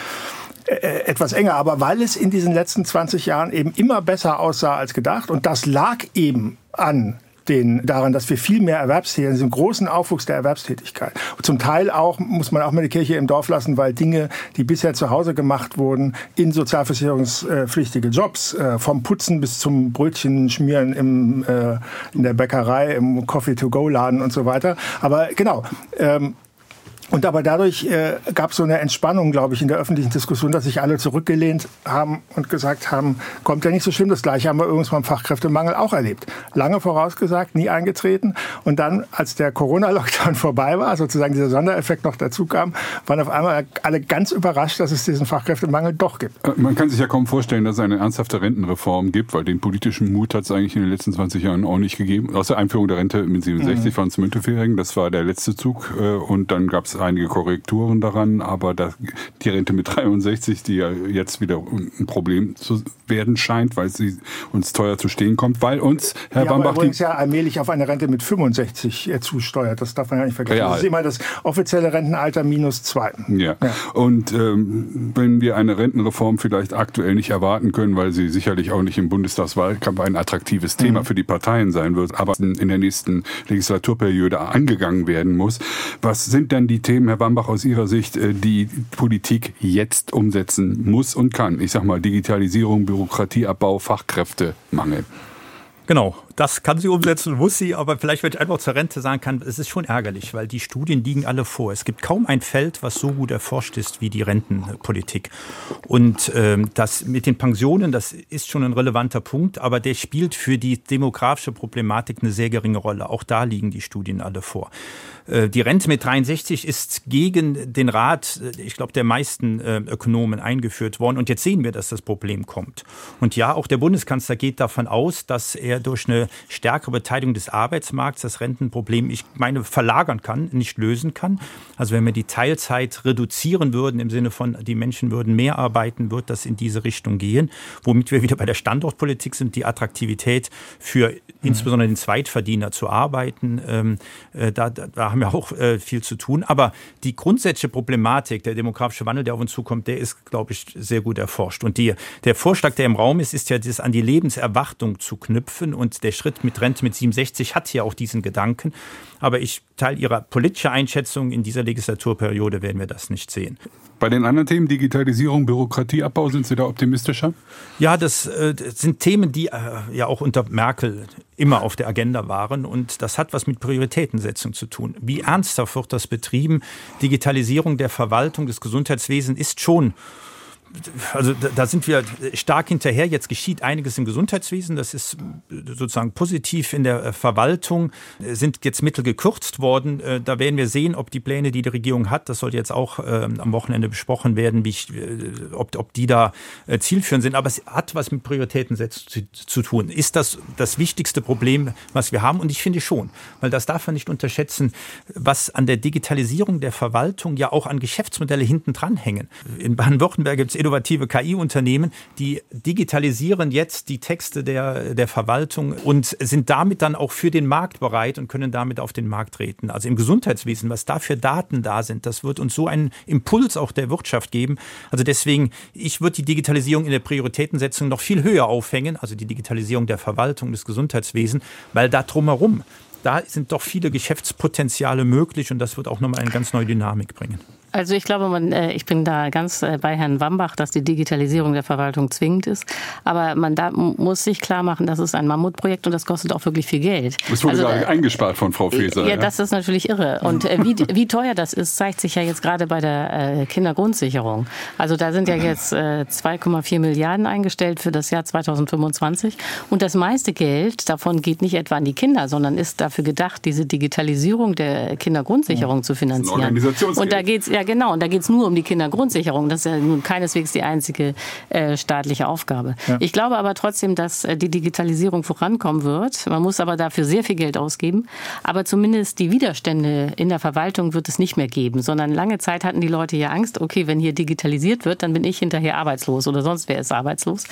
Speaker 3: äh, etwas enger. Aber weil es in diesen letzten 20 Jahren eben immer besser aussah als gedacht und das lag eben an den, daran, dass wir viel mehr Erwerbstätigkeit, diesem großen Aufwuchs der Erwerbstätigkeit. Und zum Teil auch, muss man auch mal die Kirche im Dorf lassen, weil Dinge, die bisher zu Hause gemacht wurden, in sozialversicherungspflichtige Jobs, äh, vom Putzen bis zum Brötchen schmieren im, äh, in der Bäckerei, im Coffee-to-go-Laden und so weiter. Aber genau, ähm, und aber dadurch äh, gab es so eine Entspannung, glaube ich, in der öffentlichen Diskussion, dass sich alle zurückgelehnt haben und gesagt haben, kommt ja nicht so schlimm. Das Gleiche haben wir übrigens beim Fachkräftemangel auch erlebt. Lange vorausgesagt, nie eingetreten. Und dann, als der Corona-Lockdown vorbei war, sozusagen dieser Sondereffekt noch dazu kam, waren auf einmal alle ganz überrascht, dass es diesen Fachkräftemangel doch gibt.
Speaker 1: Äh, man kann sich ja kaum vorstellen, dass es eine ernsthafte Rentenreform gibt, weil den politischen Mut hat es eigentlich in den letzten 20 Jahren auch nicht gegeben. Aus der Einführung der Rente mit 67 mhm. von Müntefering, das war der letzte Zug. Äh, und dann gab es einige Korrekturen daran, aber das, die Rente mit 63, die ja jetzt wieder ein Problem zu werden scheint, weil sie uns teuer zu stehen kommt, weil uns Herr
Speaker 3: ja,
Speaker 1: Bambach
Speaker 3: übrigens ja allmählich auf eine Rente mit 65 zusteuert. Das darf man ja nicht vergessen. Ja, das ist immer das offizielle Rentenalter minus zwei.
Speaker 1: Ja. ja. Und ähm, wenn wir eine Rentenreform vielleicht aktuell nicht erwarten können, weil sie sicherlich auch nicht im Bundestagswahlkampf ein attraktives Thema mhm. für die Parteien sein wird, aber in der nächsten Legislaturperiode angegangen werden muss, was sind denn die Themen, Themen, Herr Bambach, aus Ihrer Sicht, äh, die Politik jetzt umsetzen muss und kann? Ich sage mal Digitalisierung, Bürokratieabbau, Fachkräftemangel.
Speaker 4: Genau, das kann sie umsetzen, muss sie, aber vielleicht, wenn ich einfach zur Rente sagen kann, es ist schon ärgerlich, weil die Studien liegen alle vor. Es gibt kaum ein Feld, was so gut erforscht ist wie die Rentenpolitik. Und ähm, das mit den Pensionen, das ist schon ein relevanter Punkt, aber der spielt für die demografische Problematik eine sehr geringe Rolle. Auch da liegen die Studien alle vor. Äh, die Rente mit 63 ist gegen den Rat, äh, ich glaube, der meisten äh, Ökonomen eingeführt worden. Und jetzt sehen wir, dass das Problem kommt. Und ja, auch der Bundeskanzler geht davon aus, dass er durch eine stärkere Beteiligung des Arbeitsmarkts das Rentenproblem, ich meine, verlagern kann, nicht lösen kann. Also wenn wir die Teilzeit reduzieren würden, im Sinne von, die Menschen würden mehr arbeiten, wird das in diese Richtung gehen. Womit wir wieder bei der Standortpolitik sind, die Attraktivität für mhm. insbesondere den Zweitverdiener zu arbeiten. Ähm, da, da haben wir auch äh, viel zu tun. Aber die grundsätzliche Problematik, der demografische Wandel, der auf uns zukommt, der ist, glaube ich, sehr gut erforscht. Und die, der Vorschlag, der im Raum ist, ist ja, das an die Lebenserwartung zu knüpfen. Und der Schritt mit Rente mit 67 hat ja auch diesen Gedanken. Aber ich teile Ihre politische Einschätzung, in dieser Legislaturperiode werden wir das nicht sehen.
Speaker 1: Bei den anderen Themen, Digitalisierung, Bürokratieabbau, sind Sie da optimistischer?
Speaker 4: Ja, das, äh, das sind Themen, die äh, ja auch unter Merkel immer auf der Agenda waren. Und das hat was mit Prioritätensetzung zu tun. Wie ernsthaft wird das betrieben? Digitalisierung der Verwaltung des Gesundheitswesens ist schon also da sind wir stark hinterher. Jetzt geschieht einiges im Gesundheitswesen. Das ist sozusagen positiv in der Verwaltung. Sind jetzt Mittel gekürzt worden. Äh, da werden wir sehen, ob die Pläne, die die Regierung hat, das soll jetzt auch ähm, am Wochenende besprochen werden, ich, äh, ob, ob die da äh, zielführend sind. Aber es hat was mit Prioritätensetzung zu, zu tun. Ist das das wichtigste Problem, was wir haben? Und ich finde schon, weil das darf man nicht unterschätzen, was an der Digitalisierung der Verwaltung ja auch an Geschäftsmodelle hinten dran hängen. In Baden-Württemberg gibt es innovative KI-Unternehmen, die digitalisieren jetzt die Texte der, der Verwaltung und sind damit dann auch für den Markt bereit und können damit auf den Markt treten. Also im Gesundheitswesen, was da für Daten da sind, das wird uns so einen Impuls auch der Wirtschaft geben. Also deswegen, ich würde die Digitalisierung in der Prioritätensetzung noch viel höher aufhängen, also die Digitalisierung der Verwaltung des Gesundheitswesens, weil da drumherum da sind doch viele Geschäftspotenziale möglich und das wird auch nochmal eine ganz neue Dynamik bringen.
Speaker 2: Also ich glaube, man, äh, ich bin da ganz äh, bei Herrn Wambach, dass die Digitalisierung der Verwaltung zwingend ist. Aber man da muss sich klar machen, das ist ein Mammutprojekt und das kostet auch wirklich viel Geld.
Speaker 1: Das wurde also, gerade eingespart von Frau Feser.
Speaker 2: Ja, ja, das ist natürlich irre. Und äh, wie, wie teuer das ist, zeigt sich ja jetzt gerade bei der Kindergrundsicherung. Also da sind ja jetzt 2,4 Milliarden eingestellt für das Jahr 2025. Und das meiste Geld davon geht nicht etwa an die Kinder, sondern ist dafür gedacht, diese Digitalisierung der Kindergrundsicherung ja. zu finanzieren. Und da geht es ja genau. Und da geht es nur um die Kindergrundsicherung. Das ist ja nun keineswegs die einzige äh, staatliche Aufgabe. Ja. Ich glaube aber trotzdem, dass äh, die Digitalisierung vorankommen wird. Man muss aber dafür sehr viel Geld ausgeben. Aber zumindest die Widerstände in der Verwaltung wird es nicht mehr geben, sondern lange Zeit hatten die Leute ja Angst, okay, wenn hier digitalisiert wird, dann bin ich hinterher arbeitslos oder sonst wer ist arbeitslos.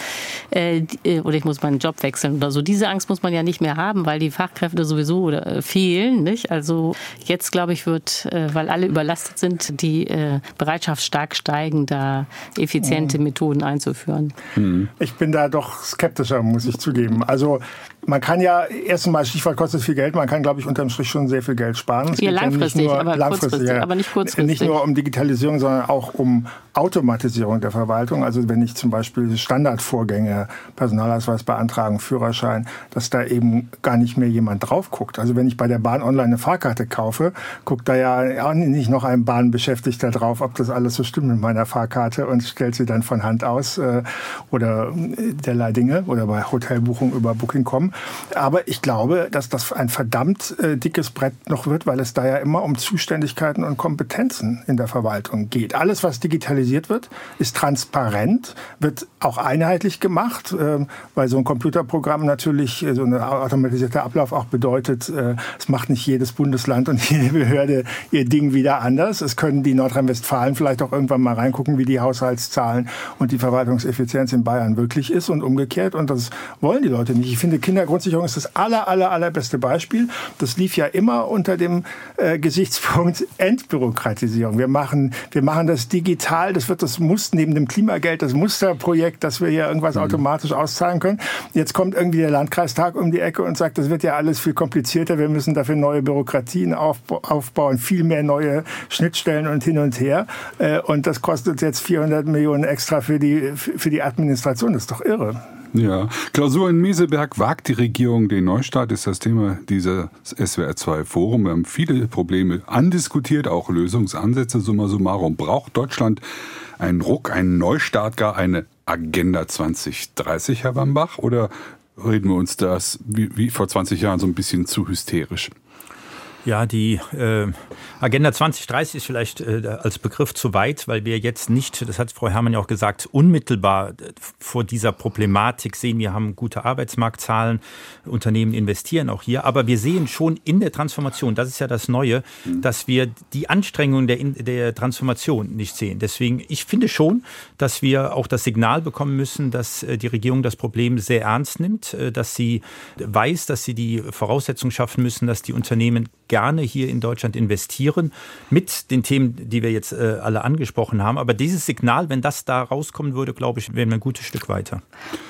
Speaker 2: Äh, äh oder ich muss meinen Job wechseln oder so. Diese Angst muss man ja nicht mehr haben, weil die Fachkräfte sowieso fehlen. Nicht? Also jetzt, glaube ich, wird, äh, weil alle überlastet sind, die äh, Bereitschaft stark steigen, da effiziente mhm. Methoden einzuführen.
Speaker 3: Mhm. Ich bin da doch skeptischer, muss ich zugeben. Also man kann ja erstmal, Stichwort kostet viel Geld, man kann, glaube ich, unterm Strich schon sehr viel Geld sparen.
Speaker 2: Es ja, langfristig, ja aber, langfristig ja, aber nicht kurzfristig.
Speaker 3: Nicht nur um Digitalisierung, sondern auch um Automatisierung der Verwaltung. Also wenn ich zum Beispiel Standardvorgänge, Personalausweis beantragen, Führerschein, dass da eben gar nicht mehr jemand drauf guckt. Also wenn ich bei der Bahn online eine Fahrkarte kaufe, guckt da ja auch nicht noch ein Bahnbeschäftigter drauf, ob das alles so stimmt mit meiner Fahrkarte und stellt sie dann von Hand aus äh, oder derlei Dinge oder bei Hotelbuchung über Booking.com. Aber ich glaube, dass das ein verdammt äh, dickes Brett noch wird, weil es da ja immer um Zuständigkeiten und Kompetenzen in der Verwaltung geht. Alles, was digitalisiert wird, ist transparent, wird auch einheitlich gemacht, äh, weil so ein Computerprogramm natürlich, äh, so ein automatisierter Ablauf auch bedeutet, äh, es macht nicht jedes Bundesland und jede Behörde ihr Ding wieder anders. Es können die Nordrhein-Westfalen vielleicht auch irgendwann mal reingucken, wie die Haushaltszahlen und die Verwaltungseffizienz in Bayern wirklich ist und umgekehrt. Und das wollen die Leute nicht. Ich finde, Kinder Kindergrundsicherung ist das aller, aller, allerbeste Beispiel. Das lief ja immer unter dem äh, Gesichtspunkt Entbürokratisierung. Wir machen, wir machen das digital. Das wird das muss neben dem Klimageld das Musterprojekt, dass wir hier irgendwas mhm. automatisch auszahlen können. Jetzt kommt irgendwie der Landkreistag um die Ecke und sagt, das wird ja alles viel komplizierter. Wir müssen dafür neue Bürokratien aufbauen, viel mehr neue Schnittstellen und hin und her. Äh, und das kostet jetzt 400 Millionen extra für die, für die Administration. Das ist doch irre.
Speaker 1: Ja, Klausur in Meseberg wagt die Regierung den Neustart, ist das Thema dieses SWR2 Forum. Wir haben viele Probleme andiskutiert, auch Lösungsansätze. Summa summarum, braucht Deutschland einen Ruck, einen Neustart, gar eine Agenda 2030, Herr Wambach? Oder reden wir uns das wie, wie vor 20 Jahren so ein bisschen zu hysterisch?
Speaker 4: Ja, die äh, Agenda 2030 ist vielleicht äh, als Begriff zu weit, weil wir jetzt nicht, das hat Frau Herrmann ja auch gesagt, unmittelbar äh, vor dieser Problematik sehen. Wir haben gute Arbeitsmarktzahlen, Unternehmen investieren auch hier, aber wir sehen schon in der Transformation, das ist ja das Neue, mhm. dass wir die Anstrengungen der, der Transformation nicht sehen. Deswegen, ich finde schon, dass wir auch das Signal bekommen müssen, dass äh, die Regierung das Problem sehr ernst nimmt, äh, dass sie weiß, dass sie die Voraussetzungen schaffen müssen, dass die Unternehmen gerne hier in Deutschland investieren mit den Themen, die wir jetzt äh, alle angesprochen haben. Aber dieses Signal, wenn das da rauskommen würde, glaube ich, wären wir ein gutes Stück weiter.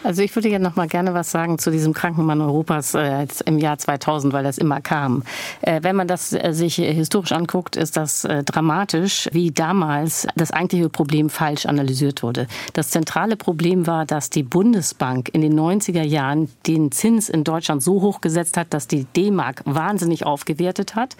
Speaker 2: Also ich würde ja noch mal gerne was sagen zu diesem Krankenmann Europas äh, im Jahr 2000, weil das immer kam. Äh, wenn man das äh, sich historisch anguckt, ist das äh, dramatisch, wie damals das eigentliche Problem falsch analysiert wurde. Das zentrale Problem war, dass die Bundesbank in den 90er Jahren den Zins in Deutschland so hoch gesetzt hat, dass die D-Mark wahnsinnig aufgewertet gebildet hat.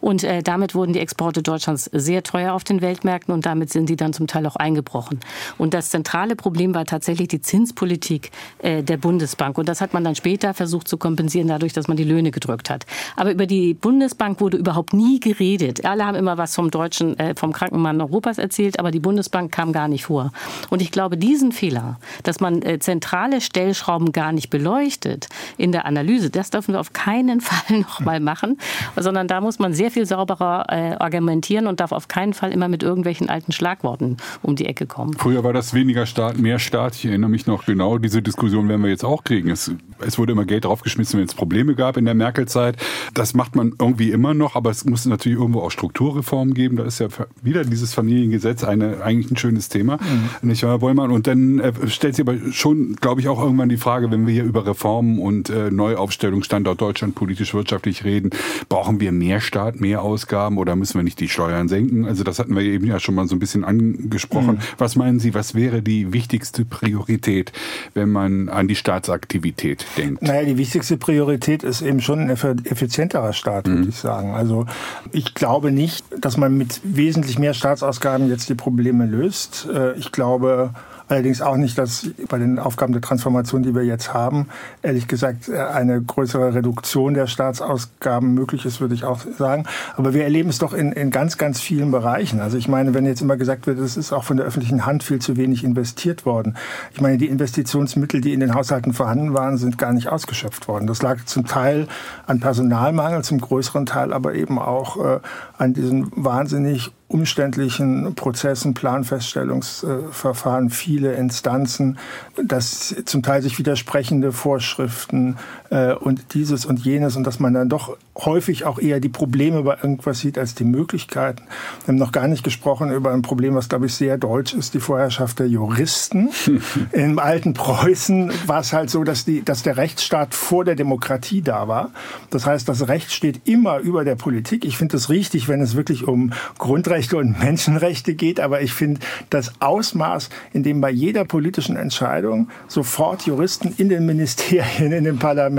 Speaker 2: Und äh, damit wurden die Exporte Deutschlands sehr teuer auf den Weltmärkten und damit sind die dann zum Teil auch eingebrochen. Und das zentrale Problem war tatsächlich die Zinspolitik äh, der Bundesbank. Und das hat man dann später versucht zu kompensieren, dadurch, dass man die Löhne gedrückt hat. Aber über die Bundesbank wurde überhaupt nie geredet. Alle haben immer was vom deutschen, äh, vom Krankenmann Europas erzählt, aber die Bundesbank kam gar nicht vor. Und ich glaube, diesen Fehler, dass man äh, zentrale Stellschrauben gar nicht beleuchtet in der Analyse, das dürfen wir auf keinen Fall noch mal machen. Sondern da muss man sehr viel sauberer äh, argumentieren und darf auf keinen Fall immer mit irgendwelchen alten Schlagworten um die Ecke kommen.
Speaker 1: Früher war das weniger Staat, mehr Staat. Ich erinnere mich noch genau, diese Diskussion werden wir jetzt auch kriegen. Es, es wurde immer Geld draufgeschmissen, wenn es Probleme gab in der Merkel-Zeit. Das macht man irgendwie immer noch, aber es muss natürlich irgendwo auch Strukturreformen geben. Da ist ja wieder dieses Familiengesetz eine, eigentlich ein schönes Thema. Mhm. Nicht wahr, Bollmann? Und dann äh, stellt sich aber schon, glaube ich, auch irgendwann die Frage, wenn wir hier über Reformen und äh, Neuaufstellung Standort Deutschland politisch, wirtschaftlich reden, brauchen wir mehr Staat, mehr Ausgaben oder müssen wir nicht die Steuern senken? Also das hatten wir eben ja schon mal so ein bisschen angesprochen. Mhm. Was meinen Sie, was wäre die wichtigste Priorität, wenn man an die Staatsaktivität denkt?
Speaker 3: Naja, die wichtigste Priorität ist eben schon ein effizienterer Staat, mhm. würde ich sagen. Also ich glaube nicht, dass man mit wesentlich mehr Staatsausgaben jetzt die Probleme löst. Äh, ich glaube, Allerdings auch nicht, dass bei den Aufgaben der Transformation, die wir jetzt haben, ehrlich gesagt eine größere Reduktion der Staatsausgaben möglich ist, würde ich auch sagen. Aber wir erleben es doch in, in ganz, ganz vielen Bereichen. Also ich meine, wenn jetzt immer gesagt wird, es ist auch von der öffentlichen Hand viel zu wenig investiert worden. Ich meine, die Investitionsmittel, die in den Haushalten vorhanden waren, sind gar nicht ausgeschöpft worden. Das lag zum Teil an Personalmangel, zum größeren Teil aber eben auch äh, an diesen wahnsinnig umständlichen Prozessen, Planfeststellungsverfahren, viele Instanzen, dass zum Teil sich widersprechende Vorschriften äh, und dieses und jenes und dass man dann doch häufig auch eher die Probleme bei irgendwas sieht als die Möglichkeiten. Wir haben noch gar nicht gesprochen über ein Problem, was glaube ich sehr deutsch ist, die Vorherrschaft der Juristen. Im alten Preußen war es halt so, dass, die, dass der Rechtsstaat vor der Demokratie da war. Das heißt, das Recht steht immer über der Politik. Ich finde es richtig, wenn es wirklich um Grundrechte und Menschenrechte geht, aber ich finde das Ausmaß, in dem bei jeder politischen Entscheidung sofort Juristen in den Ministerien, in den Parlamenten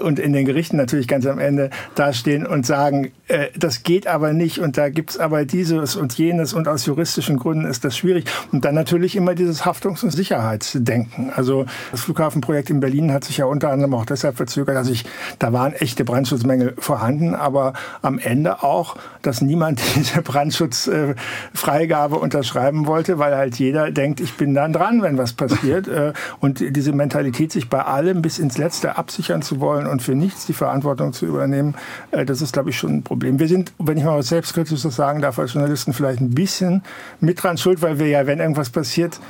Speaker 3: und in den Gerichten natürlich ganz am Ende dastehen und sagen, äh, das geht aber nicht und da gibt's aber dieses und jenes und aus juristischen Gründen ist das schwierig. Und dann natürlich immer dieses Haftungs- und Sicherheitsdenken. Also das Flughafenprojekt in Berlin hat sich ja unter anderem auch deshalb verzögert, dass ich, da waren echte Brandschutzmängel vorhanden, aber am Ende auch, dass niemand diese Brandschutzfreigabe unterschreiben wollte, weil halt jeder denkt, ich bin dann dran, wenn was passiert. Äh, und diese Mentalität, sich bei allem bis ins Letzte absichern zu wollen und für nichts die Verantwortung zu übernehmen, äh, das ist, glaube ich, schon ein Problem. Wir sind, wenn ich mal was Selbstkritisches sagen darf, als Journalisten vielleicht ein bisschen mit dran schuld, weil wir ja, wenn irgendwas passiert,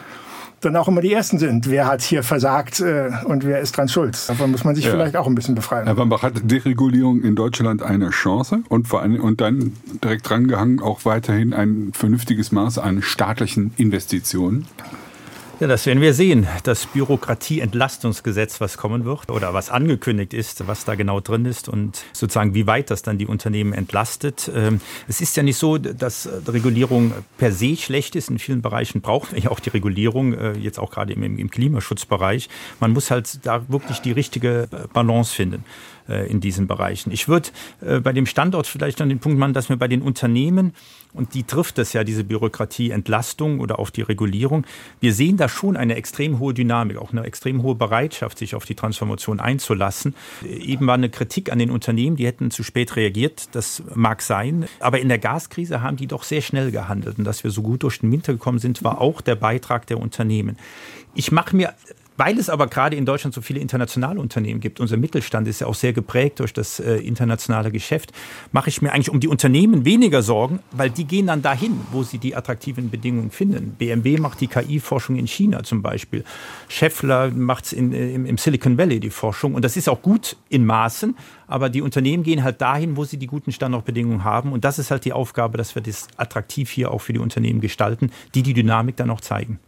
Speaker 3: dann auch immer die Ersten sind. Wer hat hier versagt äh, und wer ist dran schuld? Davon muss man sich ja. vielleicht auch ein bisschen befreien.
Speaker 1: Herr Wambach, hat Deregulierung in Deutschland eine Chance und vor allem und dann direkt drangehangen auch weiterhin ein vernünftiges Maß an staatlichen Investitionen?
Speaker 4: Ja, das werden wir sehen. Das Bürokratieentlastungsgesetz, was kommen wird oder was angekündigt ist, was da genau drin ist und sozusagen wie weit das dann die Unternehmen entlastet. Ähm, es ist ja nicht so, dass Regulierung per se schlecht ist. In vielen Bereichen braucht man ja auch die Regulierung, äh, jetzt auch gerade im Klimaschutzbereich. Man muss halt da wirklich die richtige Balance finden. Äh, in diesen Bereichen. Ich würde äh, bei dem Standort vielleicht an den Punkt machen, dass wir bei den Unternehmen, und die trifft es ja, diese Bürokratieentlastung oder auch die Regulierung, wir sehen da schon eine extrem hohe Dynamik, auch eine extrem hohe Bereitschaft, sich auf die Transformation einzulassen. Eben war eine Kritik an den Unternehmen, die hätten zu spät reagiert, das mag sein, aber in der Gaskrise haben die doch sehr schnell gehandelt. Und dass wir so gut durch den Winter gekommen sind, war auch der Beitrag der Unternehmen. Ich mache mir weil es aber gerade in Deutschland so viele internationale Unternehmen gibt, unser Mittelstand ist ja auch sehr geprägt durch das äh, internationale Geschäft, mache ich mir eigentlich um die Unternehmen weniger Sorgen, weil die gehen dann dahin, wo sie die attraktiven Bedingungen finden. BMW macht die KI-Forschung in China zum Beispiel. Scheffler macht es im, im Silicon Valley die Forschung und das ist auch gut in Maßen, aber die Unternehmen gehen halt dahin, wo sie die guten Standortbedingungen haben und das ist halt die Aufgabe, dass wir das attraktiv hier auch für die Unternehmen gestalten, die die Dynamik dann auch zeigen.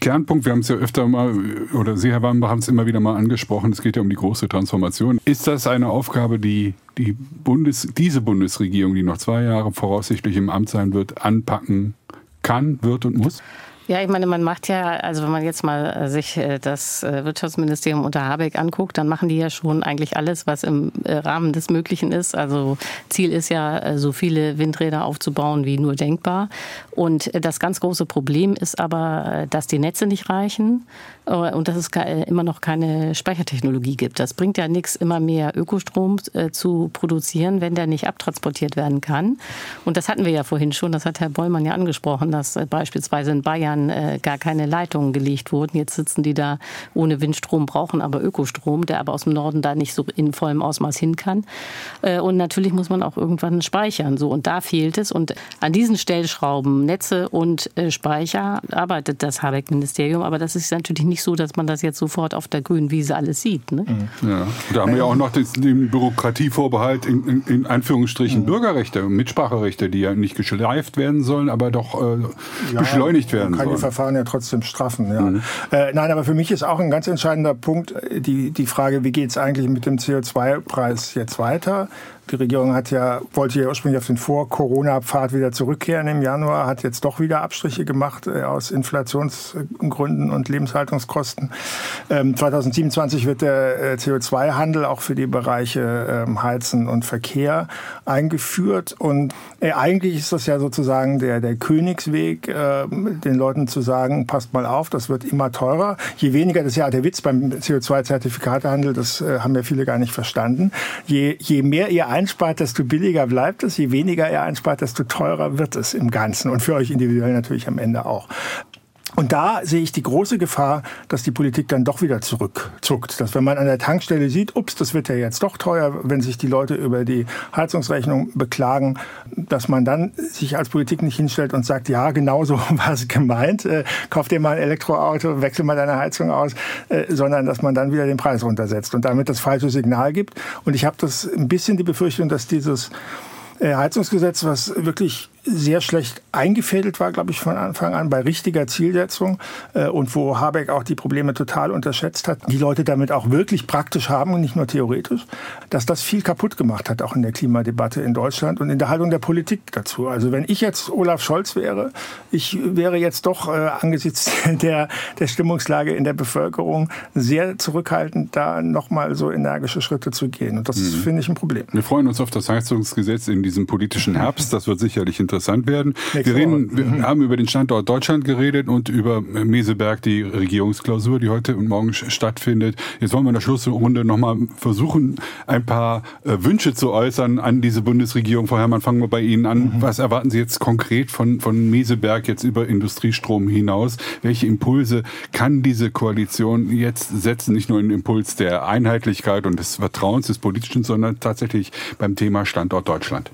Speaker 1: Kernpunkt, wir haben es ja öfter mal, oder Sie, Herr Wambach, haben es immer wieder mal angesprochen, es geht ja um die große Transformation. Ist das eine Aufgabe, die die Bundes, diese Bundesregierung, die noch zwei Jahre voraussichtlich im Amt sein wird, anpacken kann, wird und muss?
Speaker 2: Ja, ich meine, man macht ja, also wenn man jetzt mal äh, sich äh, das äh, Wirtschaftsministerium unter Habeck anguckt, dann machen die ja schon eigentlich alles, was im Rahmen des Möglichen ist. Also Ziel ist ja, so viele Windräder aufzubauen wie nur denkbar. Und das ganz große Problem ist aber, dass die Netze nicht reichen und dass es immer noch keine Speichertechnologie gibt. Das bringt ja nichts, immer mehr Ökostrom zu produzieren, wenn der nicht abtransportiert werden kann. Und das hatten wir ja vorhin schon, das hat Herr Bollmann ja angesprochen, dass beispielsweise in Bayern Jahren äh, gar keine Leitungen gelegt wurden. Jetzt sitzen die da ohne Windstrom, brauchen aber Ökostrom, der aber aus dem Norden da nicht so in vollem Ausmaß hin kann. Äh, und natürlich muss man auch irgendwann speichern. So, und da fehlt es. Und an diesen Stellschrauben, Netze und äh, Speicher, arbeitet das Habeck-Ministerium. Aber das ist natürlich nicht so, dass man das jetzt sofort auf der grünen Wiese alles sieht. Ne?
Speaker 1: Mhm. Ja. Da haben wir ja auch noch den Bürokratievorbehalt in, in, in Anführungsstrichen mhm. Bürgerrechte, Mitspracherechte, die ja nicht geschleift werden sollen, aber doch äh, ja, beschleunigt werden
Speaker 3: man
Speaker 1: kann
Speaker 3: die Verfahren ja trotzdem straffen. Ja. Mhm. Äh, nein, aber für mich ist auch ein ganz entscheidender Punkt äh, die, die Frage, wie geht es eigentlich mit dem CO2-Preis jetzt weiter? Die Regierung hat ja, wollte ja ursprünglich auf den Vor-Corona-Pfad wieder zurückkehren im Januar, hat jetzt doch wieder Abstriche gemacht äh, aus Inflationsgründen und Lebenshaltungskosten. Ähm, 2027 wird der äh, CO2-Handel auch für die Bereiche ähm, Heizen und Verkehr eingeführt. Und äh, eigentlich ist das ja sozusagen der, der Königsweg, äh, den Leuten zu sagen, passt mal auf, das wird immer teurer. Je weniger, das ist ja der Witz beim CO2-Zertifikatehandel, das äh, haben ja viele gar nicht verstanden. Je, je mehr ihr einspart, desto billiger bleibt es. Je weniger er einspart, desto teurer wird es im Ganzen. Und für euch individuell natürlich am Ende auch. Und da sehe ich die große Gefahr, dass die Politik dann doch wieder zurückzuckt. Dass wenn man an der Tankstelle sieht, ups, das wird ja jetzt doch teuer, wenn sich die Leute über die Heizungsrechnung beklagen, dass man dann sich als Politik nicht hinstellt und sagt, ja, genau so war es gemeint, äh, kauf dir mal ein Elektroauto, wechsel mal deine Heizung aus, äh, sondern dass man dann wieder den Preis runtersetzt und damit das falsche Signal gibt. Und ich habe das ein bisschen die Befürchtung, dass dieses äh, Heizungsgesetz, was wirklich sehr schlecht eingefädelt war, glaube ich, von Anfang an bei richtiger Zielsetzung äh, und wo Habeck auch die Probleme total unterschätzt hat, die Leute damit auch wirklich praktisch haben und nicht nur theoretisch, dass das viel kaputt gemacht hat, auch in der Klimadebatte in Deutschland und in der Haltung der Politik dazu. Also wenn ich jetzt Olaf Scholz wäre, ich wäre jetzt doch äh, angesichts der, der Stimmungslage in der Bevölkerung sehr zurückhaltend, da nochmal so energische Schritte zu gehen. Und das mhm. finde ich ein Problem.
Speaker 1: Wir freuen uns auf das Heizungsgesetz in diesem politischen Herbst. Das wird sicherlich interessant interessant werden. wir, reden, wir haben über den Standort Deutschland geredet und über Meseberg, die Regierungsklausur, die heute und morgen stattfindet. Jetzt wollen wir in der Schlussrunde nochmal versuchen, ein paar äh, Wünsche zu äußern an diese Bundesregierung. Frau Herrmann, fangen wir bei Ihnen an. Mhm. Was erwarten Sie jetzt konkret von, von Meseberg jetzt über Industriestrom hinaus? Welche Impulse kann diese Koalition jetzt setzen? Nicht nur einen Impuls der Einheitlichkeit und des Vertrauens des Politischen, sondern tatsächlich beim Thema Standort Deutschland.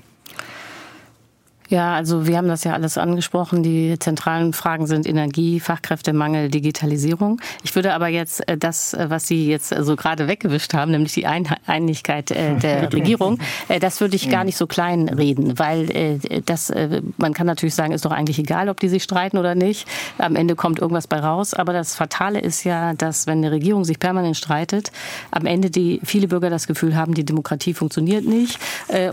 Speaker 2: Ja, also wir haben das ja alles angesprochen. Die zentralen Fragen sind Energie, Fachkräftemangel, Digitalisierung. Ich würde aber jetzt äh, das, äh, was Sie jetzt so gerade weggewischt haben, nämlich die Einigkeit äh, der Regierung, das würde ich gar nicht so klein reden, weil das, man kann natürlich sagen, ist doch eigentlich egal, ob die sich streiten oder nicht. Am Ende kommt irgendwas bei raus. Aber das Fatale ist ja, dass wenn eine Regierung sich permanent streitet, am Ende die viele Bürger das Gefühl haben, die Demokratie funktioniert nicht.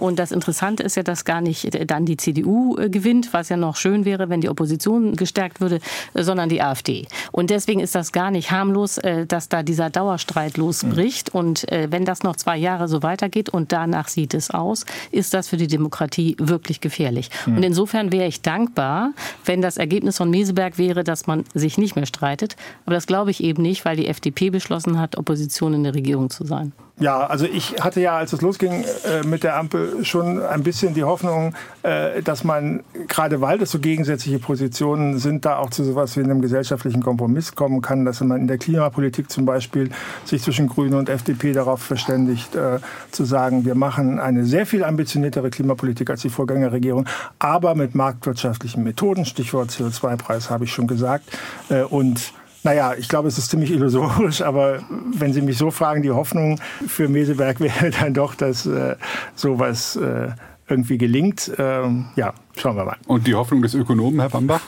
Speaker 2: Und das Interessante ist ja, dass gar nicht dann die CDU CDU äh, gewinnt, was ja noch schön wäre, wenn die Opposition gestärkt würde, äh, sondern die AfD. Und deswegen ist das gar nicht harmlos, äh, dass da dieser Dauerstreit losbricht. Mhm. Und wenn das noch zwei Jahre so weitergeht und danach sieht es aus, ist das für die Demokratie wirklich gefährlich. Mhm. Und insofern wäre ich dankbar, wenn das Ergebnis von Meseberg wäre, dass man sich nicht mehr streitet. Aber das glaube ich eben nicht, weil die FDP beschlossen hat, Opposition in der Regierung zu sein.
Speaker 3: Ja, also ich hatte ja, als es losging äh, mit der Ampel, schon ein bisschen die Hoffnung, äh, dass man, gerade weil das so gegensätzliche Positionen sind, da auch zu sowas wie einem gesellschaftlichen Kompromiss kommen kann, dass man in der Klimapolitik zum Beispiel sich zwischen Grünen und FDP darauf verständigt, äh, zu sagen, wir machen eine sehr viel ambitioniertere Klimapolitik als die Vorgängerregierung, aber mit marktwirtschaftlichen Methoden, Stichwort CO2-Preis habe ich schon gesagt, äh, und naja, ich glaube, es ist ziemlich illusorisch, aber wenn Sie mich so fragen, die Hoffnung für Meseberg wäre dann doch, dass äh, sowas äh, irgendwie gelingt. Ähm, ja, schauen wir mal.
Speaker 1: Und die Hoffnung des Ökonomen, Herr Bambach?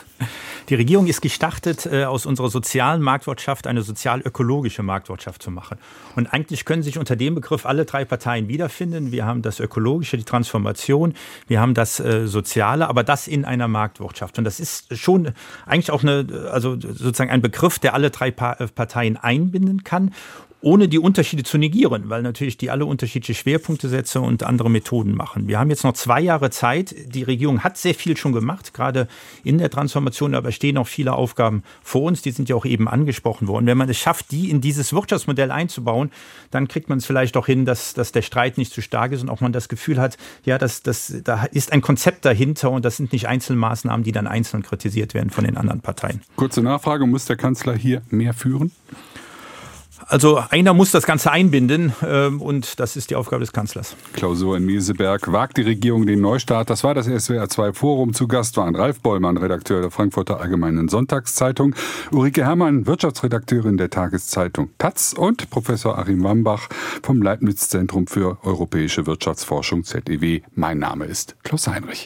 Speaker 4: Die Regierung ist gestartet, äh, aus unserer sozialen Marktwirtschaft eine sozial-ökologische Marktwirtschaft zu machen. Und eigentlich können sich unter dem Begriff alle drei Parteien wiederfinden. Wir haben das Ökologische, die Transformation, wir haben das äh, Soziale, aber das in einer Marktwirtschaft. Und das ist schon eigentlich auch eine, also sozusagen ein Begriff, der alle drei Parteien einbinden kann ohne die Unterschiede zu negieren, weil natürlich die alle unterschiedliche Schwerpunkte setzen und andere Methoden machen. Wir haben jetzt noch zwei Jahre Zeit. Die Regierung hat sehr viel schon gemacht, gerade in der Transformation, aber stehen auch viele Aufgaben vor uns. Die sind ja auch eben angesprochen worden. Wenn man es schafft, die in dieses Wirtschaftsmodell einzubauen, dann kriegt man es vielleicht auch hin, dass, dass der Streit nicht zu stark ist und auch man das Gefühl hat, ja, dass, dass, da ist ein Konzept dahinter und das sind nicht Einzelmaßnahmen, die dann einzeln kritisiert werden von den anderen Parteien.
Speaker 1: Kurze Nachfrage, muss der Kanzler hier mehr führen?
Speaker 4: Also einer muss das Ganze einbinden ähm, und das ist die Aufgabe des Kanzlers.
Speaker 1: Klausur in Meseberg. Wagt die Regierung den Neustart? Das war das SWR 2 Forum. Zu Gast waren Ralf Bollmann, Redakteur der Frankfurter Allgemeinen Sonntagszeitung, Ulrike Herrmann, Wirtschaftsredakteurin der Tageszeitung Taz und Professor Achim Wambach vom Leibniz Zentrum für Europäische Wirtschaftsforschung ZEW. Mein Name ist Klaus Heinrich.